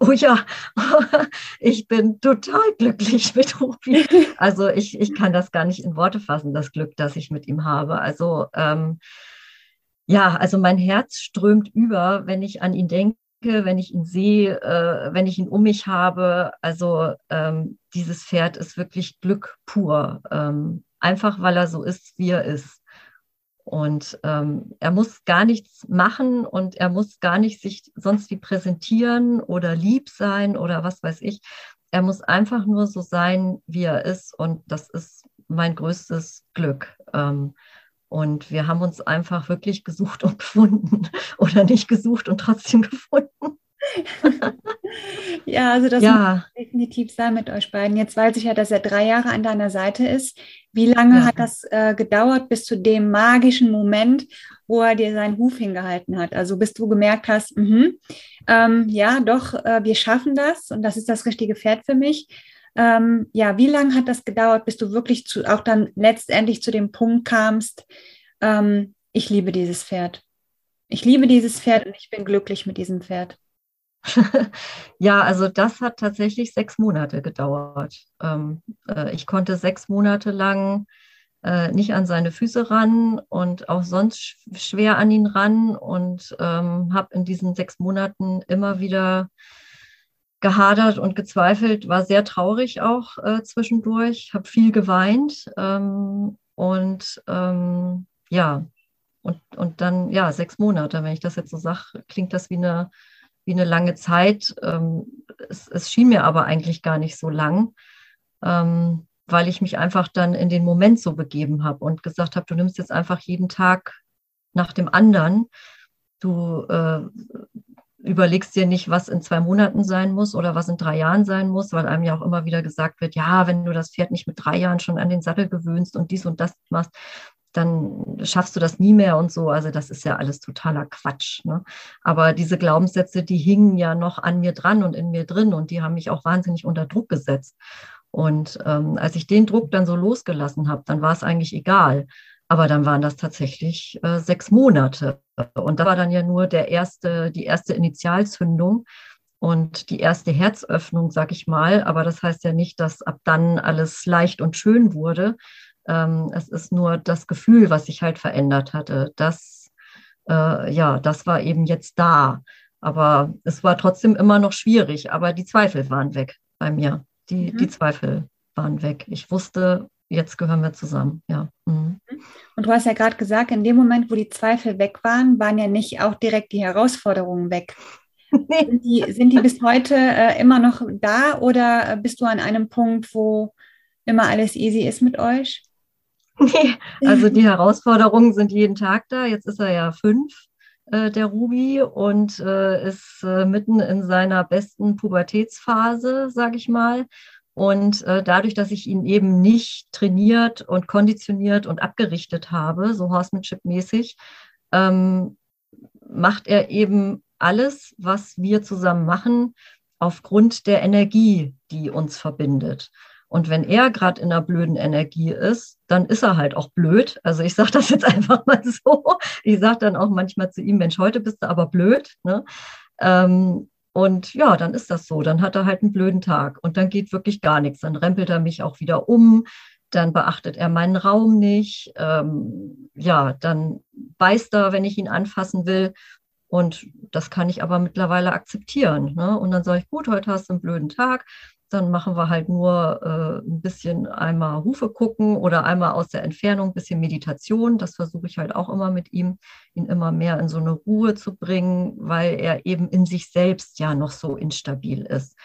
Oh ja, ich bin total glücklich mit Ruby. Also ich, ich kann das gar nicht in Worte fassen, das Glück, das ich mit ihm habe. Also ähm, ja, also mein Herz strömt über, wenn ich an ihn denke, wenn ich ihn sehe, äh, wenn ich ihn um mich habe. Also ähm, dieses Pferd ist wirklich Glück pur. Ähm, einfach weil er so ist, wie er ist. Und ähm, er muss gar nichts machen und er muss gar nicht sich sonst wie präsentieren oder lieb sein oder was weiß ich. Er muss einfach nur so sein, wie er ist. Und das ist mein größtes Glück. Ähm, und wir haben uns einfach wirklich gesucht und gefunden oder nicht gesucht und trotzdem gefunden. ja, also das ja. muss definitiv sein mit euch beiden. Jetzt weiß ich ja, dass er drei Jahre an deiner Seite ist. Wie lange ja. hat das äh, gedauert bis zu dem magischen Moment, wo er dir seinen Huf hingehalten hat? Also bis du gemerkt hast, mh, ähm, ja, doch, äh, wir schaffen das und das ist das richtige Pferd für mich. Ähm, ja, wie lange hat das gedauert, bis du wirklich zu, auch dann letztendlich zu dem Punkt kamst, ähm, ich liebe dieses Pferd. Ich liebe dieses Pferd und ich bin glücklich mit diesem Pferd. ja, also das hat tatsächlich sechs Monate gedauert. Ähm, äh, ich konnte sechs Monate lang äh, nicht an seine Füße ran und auch sonst sch schwer an ihn ran und ähm, habe in diesen sechs Monaten immer wieder gehadert und gezweifelt, war sehr traurig auch äh, zwischendurch, habe viel geweint ähm, und ähm, ja, und, und dann, ja, sechs Monate, wenn ich das jetzt so sage, klingt das wie eine wie eine lange Zeit. Ähm, es, es, schien mir aber eigentlich gar nicht so lang, ähm, weil ich mich einfach dann in den Moment so begeben habe und gesagt habe, du nimmst jetzt einfach jeden Tag nach dem anderen. Du äh, überlegst dir nicht, was in zwei Monaten sein muss oder was in drei Jahren sein muss, weil einem ja auch immer wieder gesagt wird, ja, wenn du das Pferd nicht mit drei Jahren schon an den Sattel gewöhnst und dies und das machst, dann schaffst du das nie mehr und so. Also das ist ja alles totaler Quatsch. Ne? Aber diese Glaubenssätze, die hingen ja noch an mir dran und in mir drin und die haben mich auch wahnsinnig unter Druck gesetzt. Und ähm, als ich den Druck dann so losgelassen habe, dann war es eigentlich egal. Aber dann waren das tatsächlich äh, sechs Monate. Und da war dann ja nur der erste, die erste Initialzündung und die erste Herzöffnung, sag ich mal. Aber das heißt ja nicht, dass ab dann alles leicht und schön wurde, ähm, es ist nur das Gefühl, was sich halt verändert hatte. Das, äh, ja, das war eben jetzt da. Aber es war trotzdem immer noch schwierig. Aber die Zweifel waren weg bei mir. Die, mhm. die Zweifel waren weg. Ich wusste, jetzt gehören wir zusammen. Ja. Mhm. Und du hast ja gerade gesagt, in dem Moment, wo die Zweifel weg waren, waren ja nicht auch direkt die Herausforderungen weg. Nee. Sind, die, sind die bis heute äh, immer noch da oder bist du an einem Punkt, wo immer alles easy ist mit euch? Also die Herausforderungen sind jeden Tag da. Jetzt ist er ja fünf, äh, der Ruby, und äh, ist äh, mitten in seiner besten Pubertätsphase, sage ich mal. Und äh, dadurch, dass ich ihn eben nicht trainiert und konditioniert und abgerichtet habe, so Horsemanship-mäßig, ähm, macht er eben alles, was wir zusammen machen, aufgrund der Energie, die uns verbindet. Und wenn er gerade in einer blöden Energie ist, dann ist er halt auch blöd. Also ich sage das jetzt einfach mal so. Ich sage dann auch manchmal zu ihm, Mensch, heute bist du aber blöd. Ne? Ähm, und ja, dann ist das so. Dann hat er halt einen blöden Tag und dann geht wirklich gar nichts. Dann rempelt er mich auch wieder um. Dann beachtet er meinen Raum nicht. Ähm, ja, dann beißt er, wenn ich ihn anfassen will. Und das kann ich aber mittlerweile akzeptieren. Ne? Und dann sage ich, gut, heute hast du einen blöden Tag dann machen wir halt nur äh, ein bisschen einmal Hufe gucken oder einmal aus der Entfernung ein bisschen Meditation. Das versuche ich halt auch immer mit ihm, ihn immer mehr in so eine Ruhe zu bringen, weil er eben in sich selbst ja noch so instabil ist.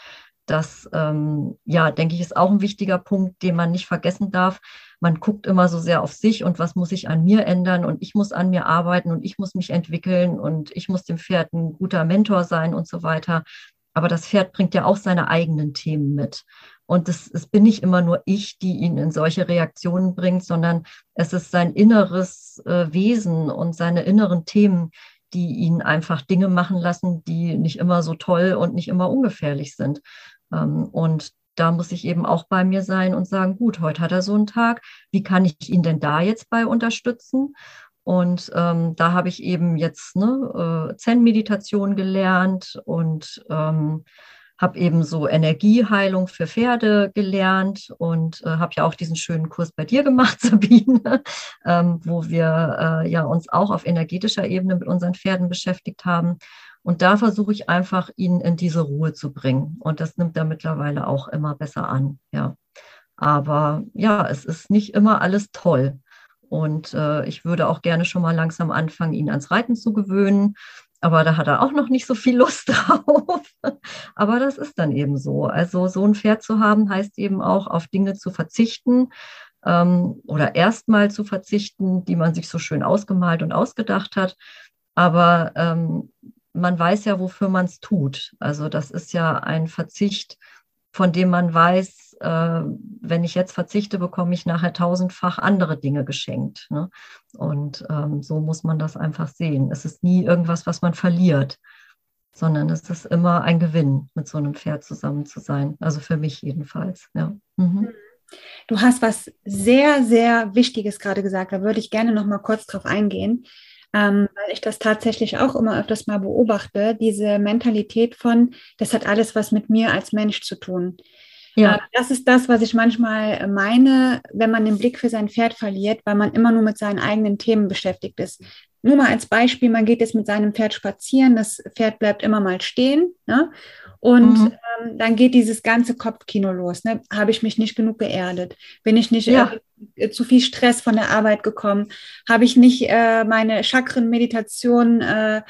Das, ähm, ja, denke ich, ist auch ein wichtiger Punkt, den man nicht vergessen darf. Man guckt immer so sehr auf sich und was muss ich an mir ändern und ich muss an mir arbeiten und ich muss mich entwickeln und ich muss dem Pferd ein guter Mentor sein und so weiter. Aber das Pferd bringt ja auch seine eigenen Themen mit. Und es, es bin nicht immer nur ich, die ihn in solche Reaktionen bringt, sondern es ist sein inneres äh, Wesen und seine inneren Themen, die ihn einfach Dinge machen lassen, die nicht immer so toll und nicht immer ungefährlich sind. Ähm, und da muss ich eben auch bei mir sein und sagen, gut, heute hat er so einen Tag. Wie kann ich ihn denn da jetzt bei unterstützen? Und ähm, da habe ich eben jetzt ne, äh, Zen-Meditation gelernt und ähm, habe eben so Energieheilung für Pferde gelernt und äh, habe ja auch diesen schönen Kurs bei dir gemacht, Sabine, ähm, wo wir äh, ja uns auch auf energetischer Ebene mit unseren Pferden beschäftigt haben. Und da versuche ich einfach, ihn in diese Ruhe zu bringen. Und das nimmt er mittlerweile auch immer besser an. Ja. Aber ja, es ist nicht immer alles toll. Und äh, ich würde auch gerne schon mal langsam anfangen, ihn ans Reiten zu gewöhnen. Aber da hat er auch noch nicht so viel Lust drauf. Aber das ist dann eben so. Also so ein Pferd zu haben, heißt eben auch, auf Dinge zu verzichten ähm, oder erstmal zu verzichten, die man sich so schön ausgemalt und ausgedacht hat. Aber ähm, man weiß ja, wofür man es tut. Also das ist ja ein Verzicht, von dem man weiß, äh, wenn ich jetzt verzichte, bekomme ich nachher tausendfach andere Dinge geschenkt. Ne? Und ähm, so muss man das einfach sehen. Es ist nie irgendwas, was man verliert, sondern es ist immer ein Gewinn, mit so einem Pferd zusammen zu sein. Also für mich jedenfalls. Ja. Mhm. Du hast was sehr, sehr Wichtiges gerade gesagt. Da würde ich gerne noch mal kurz drauf eingehen ähm, weil ich das tatsächlich auch immer öfters mal beobachte, diese Mentalität von, das hat alles was mit mir als Mensch zu tun. Ja. Äh, das ist das, was ich manchmal meine, wenn man den Blick für sein Pferd verliert, weil man immer nur mit seinen eigenen Themen beschäftigt ist. Nur mal als Beispiel, man geht jetzt mit seinem Pferd spazieren, das Pferd bleibt immer mal stehen ne? und mhm. ähm, dann geht dieses ganze Kopfkino los. Ne? Habe ich mich nicht genug geerdet? Bin ich nicht ja. äh, zu viel Stress von der Arbeit gekommen? Habe ich nicht äh, meine Chakren-Meditation äh,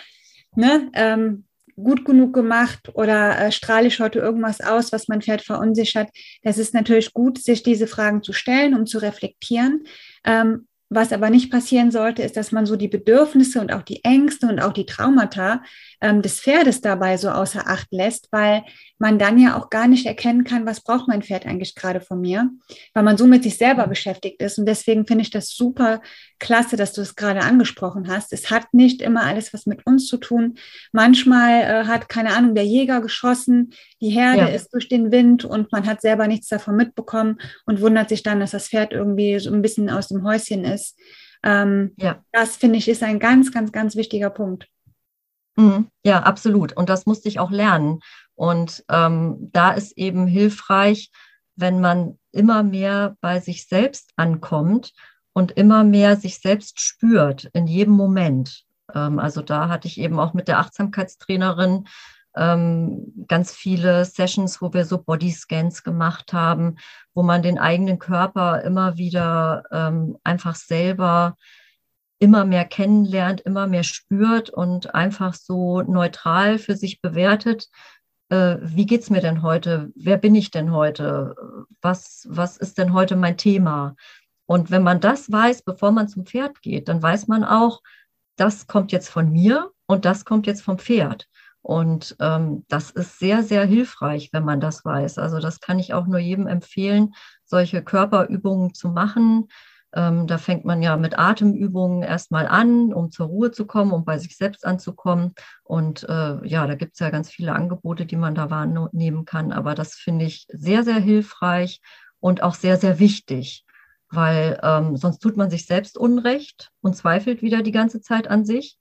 ne, ähm, gut genug gemacht oder äh, strahle ich heute irgendwas aus, was mein Pferd verunsichert? Das ist natürlich gut, sich diese Fragen zu stellen, um zu reflektieren. Ähm, was aber nicht passieren sollte, ist, dass man so die Bedürfnisse und auch die Ängste und auch die Traumata ähm, des Pferdes dabei so außer Acht lässt, weil man dann ja auch gar nicht erkennen kann, was braucht mein Pferd eigentlich gerade von mir, weil man so mit sich selber beschäftigt ist. Und deswegen finde ich das super klasse, dass du es gerade angesprochen hast. Es hat nicht immer alles was mit uns zu tun. Manchmal äh, hat, keine Ahnung, der Jäger geschossen, die Herde ja. ist durch den Wind und man hat selber nichts davon mitbekommen und wundert sich dann, dass das Pferd irgendwie so ein bisschen aus dem Häuschen ist. Ähm, ja. Das finde ich ist ein ganz, ganz, ganz wichtiger Punkt. Mhm. Ja, absolut. Und das musste ich auch lernen. Und ähm, da ist eben hilfreich, wenn man immer mehr bei sich selbst ankommt und immer mehr sich selbst spürt in jedem Moment. Ähm, also da hatte ich eben auch mit der Achtsamkeitstrainerin ähm, ganz viele Sessions, wo wir so Bodyscans gemacht haben, wo man den eigenen Körper immer wieder ähm, einfach selber immer mehr kennenlernt, immer mehr spürt und einfach so neutral für sich bewertet, äh, wie geht's mir denn heute? Wer bin ich denn heute? Was, was ist denn heute mein Thema? Und wenn man das weiß, bevor man zum Pferd geht, dann weiß man auch, das kommt jetzt von mir und das kommt jetzt vom Pferd. Und ähm, das ist sehr, sehr hilfreich, wenn man das weiß. Also das kann ich auch nur jedem empfehlen, solche Körperübungen zu machen, ähm, da fängt man ja mit Atemübungen erstmal an, um zur Ruhe zu kommen, um bei sich selbst anzukommen. Und äh, ja, da gibt es ja ganz viele Angebote, die man da wahrnehmen kann. Aber das finde ich sehr, sehr hilfreich und auch sehr, sehr wichtig, weil ähm, sonst tut man sich selbst Unrecht und zweifelt wieder die ganze Zeit an sich.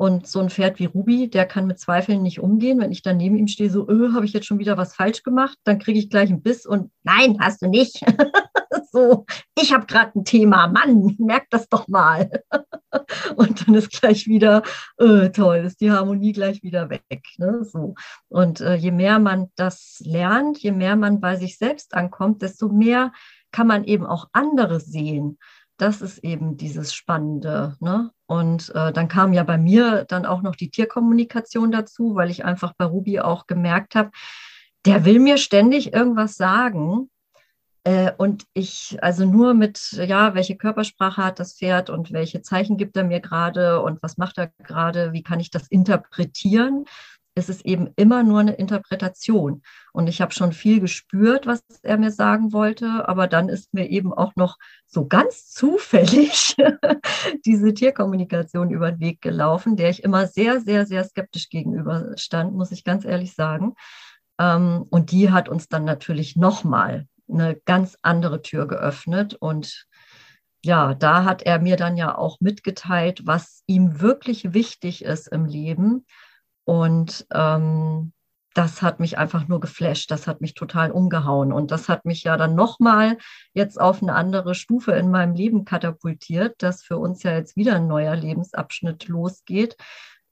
Und so ein Pferd wie Ruby, der kann mit Zweifeln nicht umgehen. Wenn ich dann neben ihm stehe, so, öh, habe ich jetzt schon wieder was falsch gemacht, dann kriege ich gleich einen Biss und nein, hast du nicht. so, ich habe gerade ein Thema, Mann, merkt das doch mal. und dann ist gleich wieder, äh, toll, ist die Harmonie gleich wieder weg. Ne? So. Und äh, je mehr man das lernt, je mehr man bei sich selbst ankommt, desto mehr kann man eben auch andere sehen. Das ist eben dieses Spannende. Ne? Und äh, dann kam ja bei mir dann auch noch die Tierkommunikation dazu, weil ich einfach bei Ruby auch gemerkt habe, der will mir ständig irgendwas sagen. Äh, und ich, also nur mit, ja, welche Körpersprache hat das Pferd und welche Zeichen gibt er mir gerade und was macht er gerade, wie kann ich das interpretieren, ist es eben immer nur eine Interpretation. Und ich habe schon viel gespürt, was er mir sagen wollte, aber dann ist mir eben auch noch so ganz zufällig diese Tierkommunikation über den Weg gelaufen, der ich immer sehr, sehr, sehr skeptisch gegenüber stand, muss ich ganz ehrlich sagen. Ähm, und die hat uns dann natürlich nochmal eine ganz andere Tür geöffnet. Und ja, da hat er mir dann ja auch mitgeteilt, was ihm wirklich wichtig ist im Leben. Und ähm, das hat mich einfach nur geflasht, das hat mich total umgehauen und das hat mich ja dann nochmal jetzt auf eine andere Stufe in meinem Leben katapultiert, dass für uns ja jetzt wieder ein neuer Lebensabschnitt losgeht,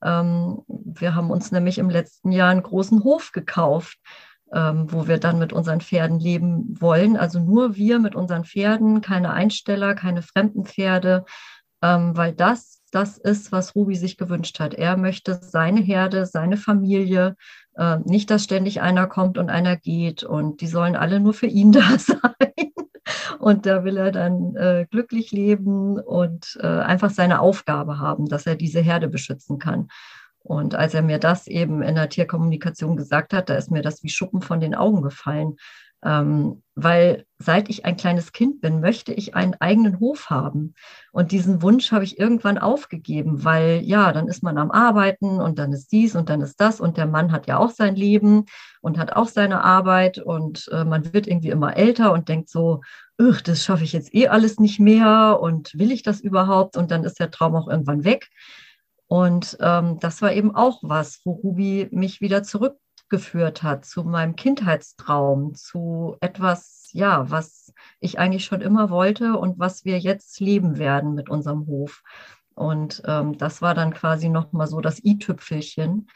ähm, wir haben uns nämlich im letzten Jahr einen großen Hof gekauft, ähm, wo wir dann mit unseren Pferden leben wollen. Also nur wir mit unseren Pferden, keine Einsteller, keine fremden Pferde, ähm, weil das das ist, was Ruby sich gewünscht hat. Er möchte seine Herde, seine Familie, äh, nicht, dass ständig einer kommt und einer geht und die sollen alle nur für ihn da sein. Und da will er dann äh, glücklich leben und äh, einfach seine Aufgabe haben, dass er diese Herde beschützen kann. Und als er mir das eben in der Tierkommunikation gesagt hat, da ist mir das wie Schuppen von den Augen gefallen. Ähm, weil seit ich ein kleines Kind bin, möchte ich einen eigenen Hof haben. Und diesen Wunsch habe ich irgendwann aufgegeben, weil ja, dann ist man am Arbeiten und dann ist dies und dann ist das und der Mann hat ja auch sein Leben und hat auch seine Arbeit und äh, man wird irgendwie immer älter und denkt so, das schaffe ich jetzt eh alles nicht mehr und will ich das überhaupt? Und dann ist der Traum auch irgendwann weg. Und ähm, das war eben auch was, wo Ruby mich wieder zurückgeführt hat zu meinem Kindheitstraum, zu etwas, ja, was ich eigentlich schon immer wollte und was wir jetzt leben werden mit unserem Hof. Und ähm, das war dann quasi nochmal so das i-Tüpfelchen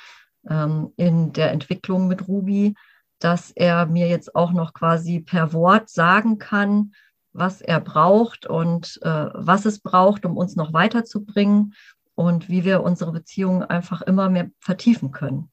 ähm, in der Entwicklung mit Ruby, dass er mir jetzt auch noch quasi per Wort sagen kann, was er braucht und äh, was es braucht, um uns noch weiterzubringen und wie wir unsere Beziehungen einfach immer mehr vertiefen können.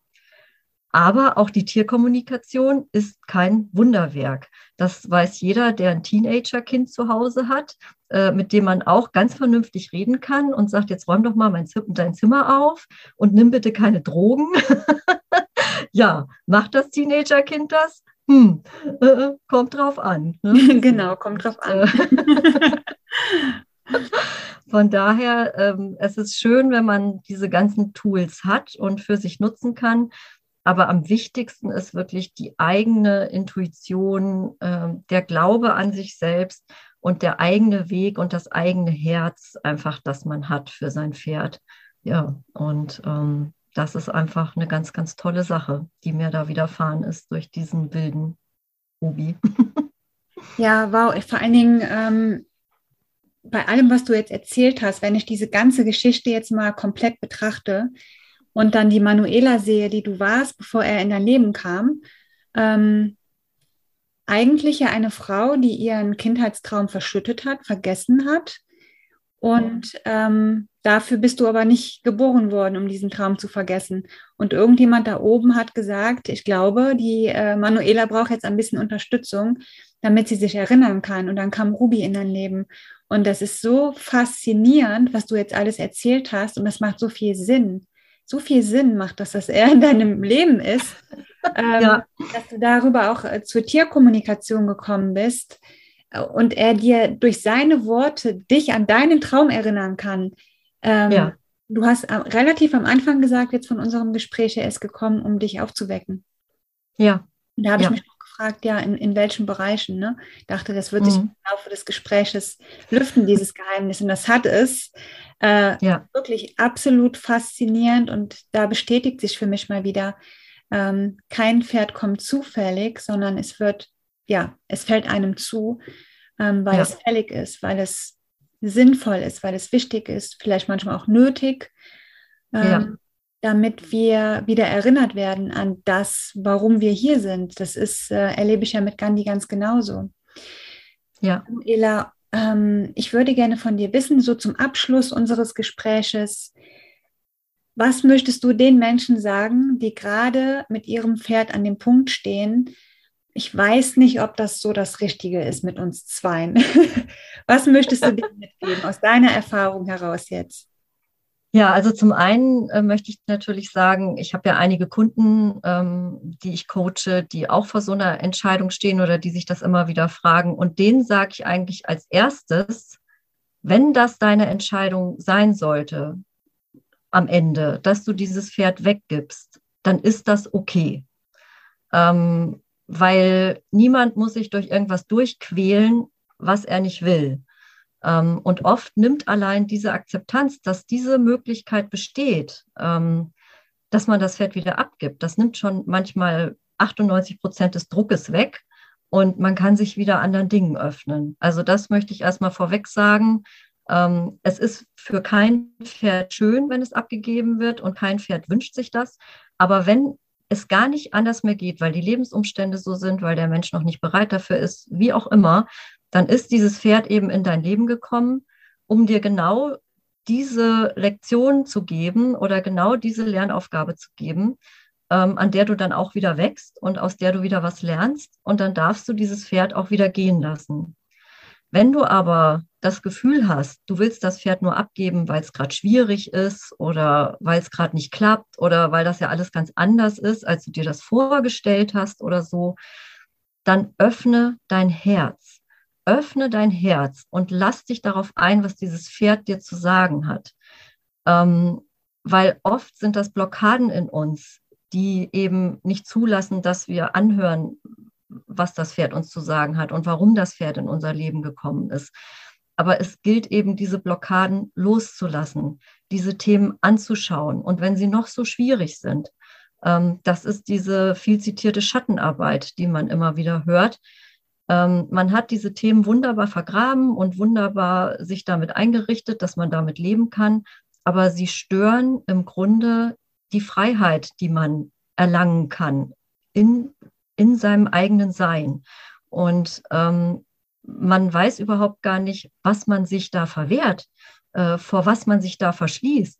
Aber auch die Tierkommunikation ist kein Wunderwerk. Das weiß jeder, der ein Teenager-Kind zu Hause hat, äh, mit dem man auch ganz vernünftig reden kann und sagt, jetzt räum doch mal mein dein Zimmer auf und nimm bitte keine Drogen. ja, macht das Teenager-Kind das? Hm, äh, kommt drauf an. Ne? genau, kommt drauf an. Von daher, ähm, es ist schön, wenn man diese ganzen Tools hat und für sich nutzen kann. Aber am wichtigsten ist wirklich die eigene Intuition, äh, der Glaube an sich selbst und der eigene Weg und das eigene Herz einfach, das man hat für sein Pferd. Ja, und ähm, das ist einfach eine ganz, ganz tolle Sache, die mir da widerfahren ist durch diesen wilden Ruby. ja, wow. Vor allen Dingen ähm, bei allem, was du jetzt erzählt hast, wenn ich diese ganze Geschichte jetzt mal komplett betrachte und dann die Manuela sehe, die du warst, bevor er in dein Leben kam, ähm, eigentlich ja eine Frau, die ihren Kindheitstraum verschüttet hat, vergessen hat und ähm, dafür bist du aber nicht geboren worden, um diesen Traum zu vergessen. Und irgendjemand da oben hat gesagt, ich glaube, die äh, Manuela braucht jetzt ein bisschen Unterstützung, damit sie sich erinnern kann. Und dann kam Ruby in dein Leben. Und das ist so faszinierend, was du jetzt alles erzählt hast. Und das macht so viel Sinn. So viel Sinn macht das, dass er in deinem Leben ist, ähm, ja. dass du darüber auch äh, zur Tierkommunikation gekommen bist und er dir durch seine Worte dich an deinen Traum erinnern kann. Ähm, ja. Du hast relativ am Anfang gesagt, jetzt von unserem Gespräch, er ist gekommen, um dich aufzuwecken. Ja. Und da habe ja. ich mich gefragt, ja, in, in welchen Bereichen. Ne? Ich dachte, das wird mhm. sich im Laufe des Gespräches lüften, dieses Geheimnis. Und das hat es. Äh, ja. Wirklich absolut faszinierend. Und da bestätigt sich für mich mal wieder, ähm, kein Pferd kommt zufällig, sondern es wird ja, es fällt einem zu. ähm, weil ja. es fällig ist, weil es sinnvoll ist, weil es wichtig ist, vielleicht manchmal auch nötig, ähm, ja. Damit wir wieder erinnert werden an das, warum wir hier sind. Das ist, äh, erlebe ich ja mit Gandhi ganz genauso. Ja. Ela, ähm, ich würde gerne von dir wissen, so zum Abschluss unseres Gespräches, was möchtest du den Menschen sagen, die gerade mit ihrem Pferd an dem Punkt stehen? Ich weiß nicht, ob das so das Richtige ist mit uns Zweien. was möchtest du denen mitgeben aus deiner Erfahrung heraus jetzt? Ja, also zum einen äh, möchte ich natürlich sagen, ich habe ja einige Kunden, ähm, die ich coache, die auch vor so einer Entscheidung stehen oder die sich das immer wieder fragen. Und denen sage ich eigentlich als erstes, wenn das deine Entscheidung sein sollte, am Ende, dass du dieses Pferd weggibst, dann ist das okay. Ähm, weil niemand muss sich durch irgendwas durchquälen, was er nicht will. Ähm, und oft nimmt allein diese Akzeptanz, dass diese Möglichkeit besteht, ähm, dass man das Pferd wieder abgibt, das nimmt schon manchmal 98 Prozent des Druckes weg und man kann sich wieder anderen Dingen öffnen. Also das möchte ich erstmal vorweg sagen. Ähm, es ist für kein Pferd schön, wenn es abgegeben wird und kein Pferd wünscht sich das. Aber wenn es gar nicht anders mehr geht, weil die Lebensumstände so sind, weil der Mensch noch nicht bereit dafür ist, wie auch immer, dann ist dieses Pferd eben in dein Leben gekommen, um dir genau diese Lektion zu geben oder genau diese Lernaufgabe zu geben, ähm, an der du dann auch wieder wächst und aus der du wieder was lernst. Und dann darfst du dieses Pferd auch wieder gehen lassen. Wenn du aber das Gefühl hast, du willst das Pferd nur abgeben, weil es gerade schwierig ist oder weil es gerade nicht klappt oder weil das ja alles ganz anders ist, als du dir das vorgestellt hast oder so, dann öffne dein Herz. Öffne dein Herz und lass dich darauf ein, was dieses Pferd dir zu sagen hat. Ähm, weil oft sind das Blockaden in uns, die eben nicht zulassen, dass wir anhören, was das Pferd uns zu sagen hat und warum das Pferd in unser Leben gekommen ist. Aber es gilt eben, diese Blockaden loszulassen, diese Themen anzuschauen. Und wenn sie noch so schwierig sind, ähm, das ist diese viel zitierte Schattenarbeit, die man immer wieder hört. Ähm, man hat diese Themen wunderbar vergraben und wunderbar sich damit eingerichtet, dass man damit leben kann. Aber sie stören im Grunde die Freiheit, die man erlangen kann in in seinem eigenen Sein. Und ähm, man weiß überhaupt gar nicht, was man sich da verwehrt, äh, vor was man sich da verschließt.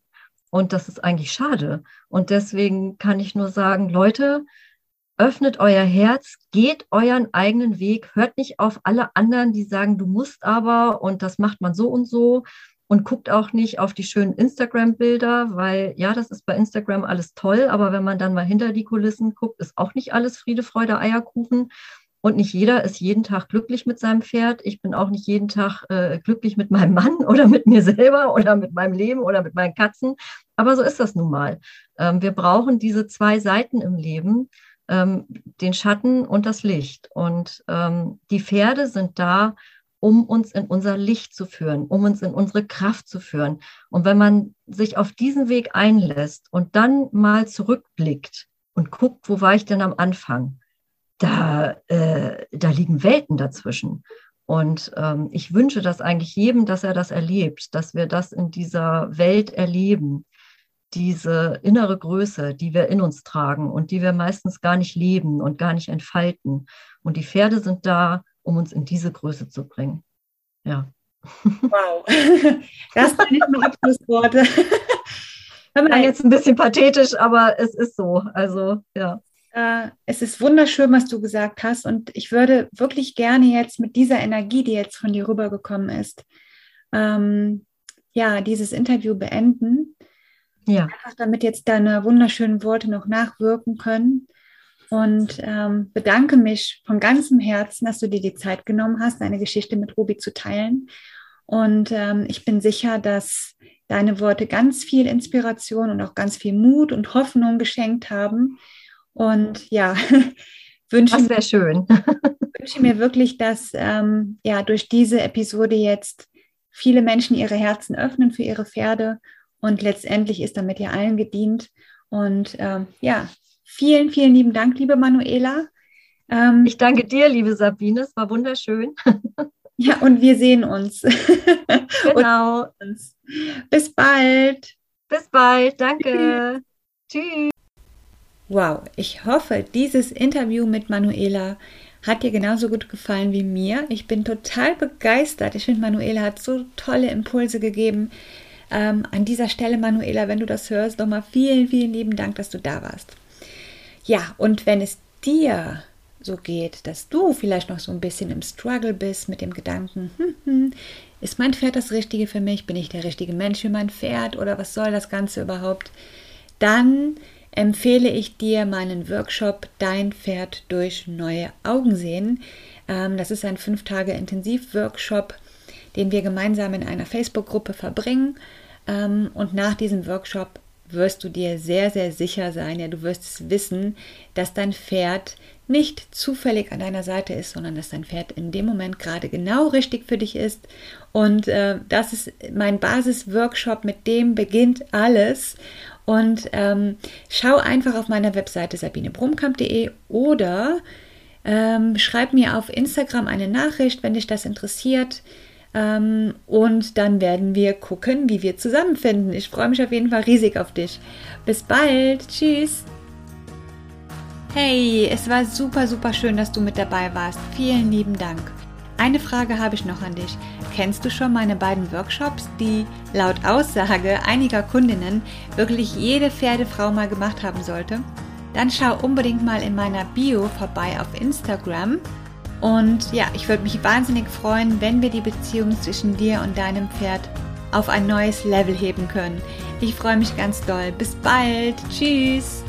Und das ist eigentlich schade. Und deswegen kann ich nur sagen, Leute, öffnet euer Herz, geht euren eigenen Weg, hört nicht auf alle anderen, die sagen, du musst aber und das macht man so und so, und guckt auch nicht auf die schönen Instagram-Bilder, weil ja, das ist bei Instagram alles toll, aber wenn man dann mal hinter die Kulissen guckt, ist auch nicht alles Friede, Freude, Eierkuchen. Und nicht jeder ist jeden Tag glücklich mit seinem Pferd. Ich bin auch nicht jeden Tag äh, glücklich mit meinem Mann oder mit mir selber oder mit meinem Leben oder mit meinen Katzen. Aber so ist das nun mal. Ähm, wir brauchen diese zwei Seiten im Leben, ähm, den Schatten und das Licht. Und ähm, die Pferde sind da, um uns in unser Licht zu führen, um uns in unsere Kraft zu führen. Und wenn man sich auf diesen Weg einlässt und dann mal zurückblickt und guckt, wo war ich denn am Anfang, da, äh, da liegen Welten dazwischen. Und ähm, ich wünsche das eigentlich jedem, dass er das erlebt, dass wir das in dieser Welt erleben, diese innere Größe, die wir in uns tragen und die wir meistens gar nicht leben und gar nicht entfalten. Und die Pferde sind da, um uns in diese Größe zu bringen. Ja. Wow, das sind nicht nur Abschlussworte. War jetzt ein bisschen pathetisch, aber es ist so. Also, ja. Äh, es ist wunderschön, was du gesagt hast. Und ich würde wirklich gerne jetzt mit dieser Energie, die jetzt von dir rübergekommen ist, ähm, ja, dieses Interview beenden. Ja. Einfach damit jetzt deine wunderschönen Worte noch nachwirken können und ähm, bedanke mich von ganzem Herzen, dass du dir die Zeit genommen hast, deine Geschichte mit Ruby zu teilen. Und ähm, ich bin sicher, dass deine Worte ganz viel Inspiration und auch ganz viel Mut und Hoffnung geschenkt haben. Und ja, wünsche, das wäre schön. wünsche mir wirklich, dass ähm, ja durch diese Episode jetzt viele Menschen ihre Herzen öffnen für ihre Pferde und letztendlich ist damit ja allen gedient. Und ähm, ja, Vielen, vielen lieben Dank, liebe Manuela. Ähm, ich danke dir, liebe Sabine. Es war wunderschön. Ja, und wir sehen uns. Genau. uns. Bis bald. Bis bald. Danke. Tschüss. Wow, ich hoffe, dieses Interview mit Manuela hat dir genauso gut gefallen wie mir. Ich bin total begeistert. Ich finde, Manuela hat so tolle Impulse gegeben. Ähm, an dieser Stelle, Manuela, wenn du das hörst, nochmal vielen, vielen lieben Dank, dass du da warst. Ja, und wenn es dir so geht, dass du vielleicht noch so ein bisschen im Struggle bist mit dem Gedanken, hm, hm, ist mein Pferd das Richtige für mich? Bin ich der richtige Mensch für mein Pferd oder was soll das Ganze überhaupt? Dann empfehle ich dir meinen Workshop Dein Pferd durch neue Augen sehen. Ähm, das ist ein fünf Tage Intensiv-Workshop, den wir gemeinsam in einer Facebook-Gruppe verbringen. Ähm, und nach diesem Workshop wirst du dir sehr, sehr sicher sein, ja, du wirst es wissen, dass dein Pferd nicht zufällig an deiner Seite ist, sondern dass dein Pferd in dem Moment gerade genau richtig für dich ist. Und äh, das ist mein Basis-Workshop, mit dem beginnt alles. Und ähm, schau einfach auf meiner Webseite sabinebrumkamp.de oder ähm, schreib mir auf Instagram eine Nachricht, wenn dich das interessiert. Ähm, und dann werden wir gucken, wie wir zusammenfinden. Ich freue mich auf jeden Fall riesig auf dich. Bis bald. Tschüss. Hey, es war super, super schön, dass du mit dabei warst. Vielen lieben Dank. Eine Frage habe ich noch an dich. Kennst du schon meine beiden Workshops, die laut Aussage einiger Kundinnen wirklich jede Pferdefrau mal gemacht haben sollte? Dann schau unbedingt mal in meiner Bio vorbei auf Instagram. Und ja, ich würde mich wahnsinnig freuen, wenn wir die Beziehung zwischen dir und deinem Pferd auf ein neues Level heben können. Ich freue mich ganz doll. Bis bald. Tschüss.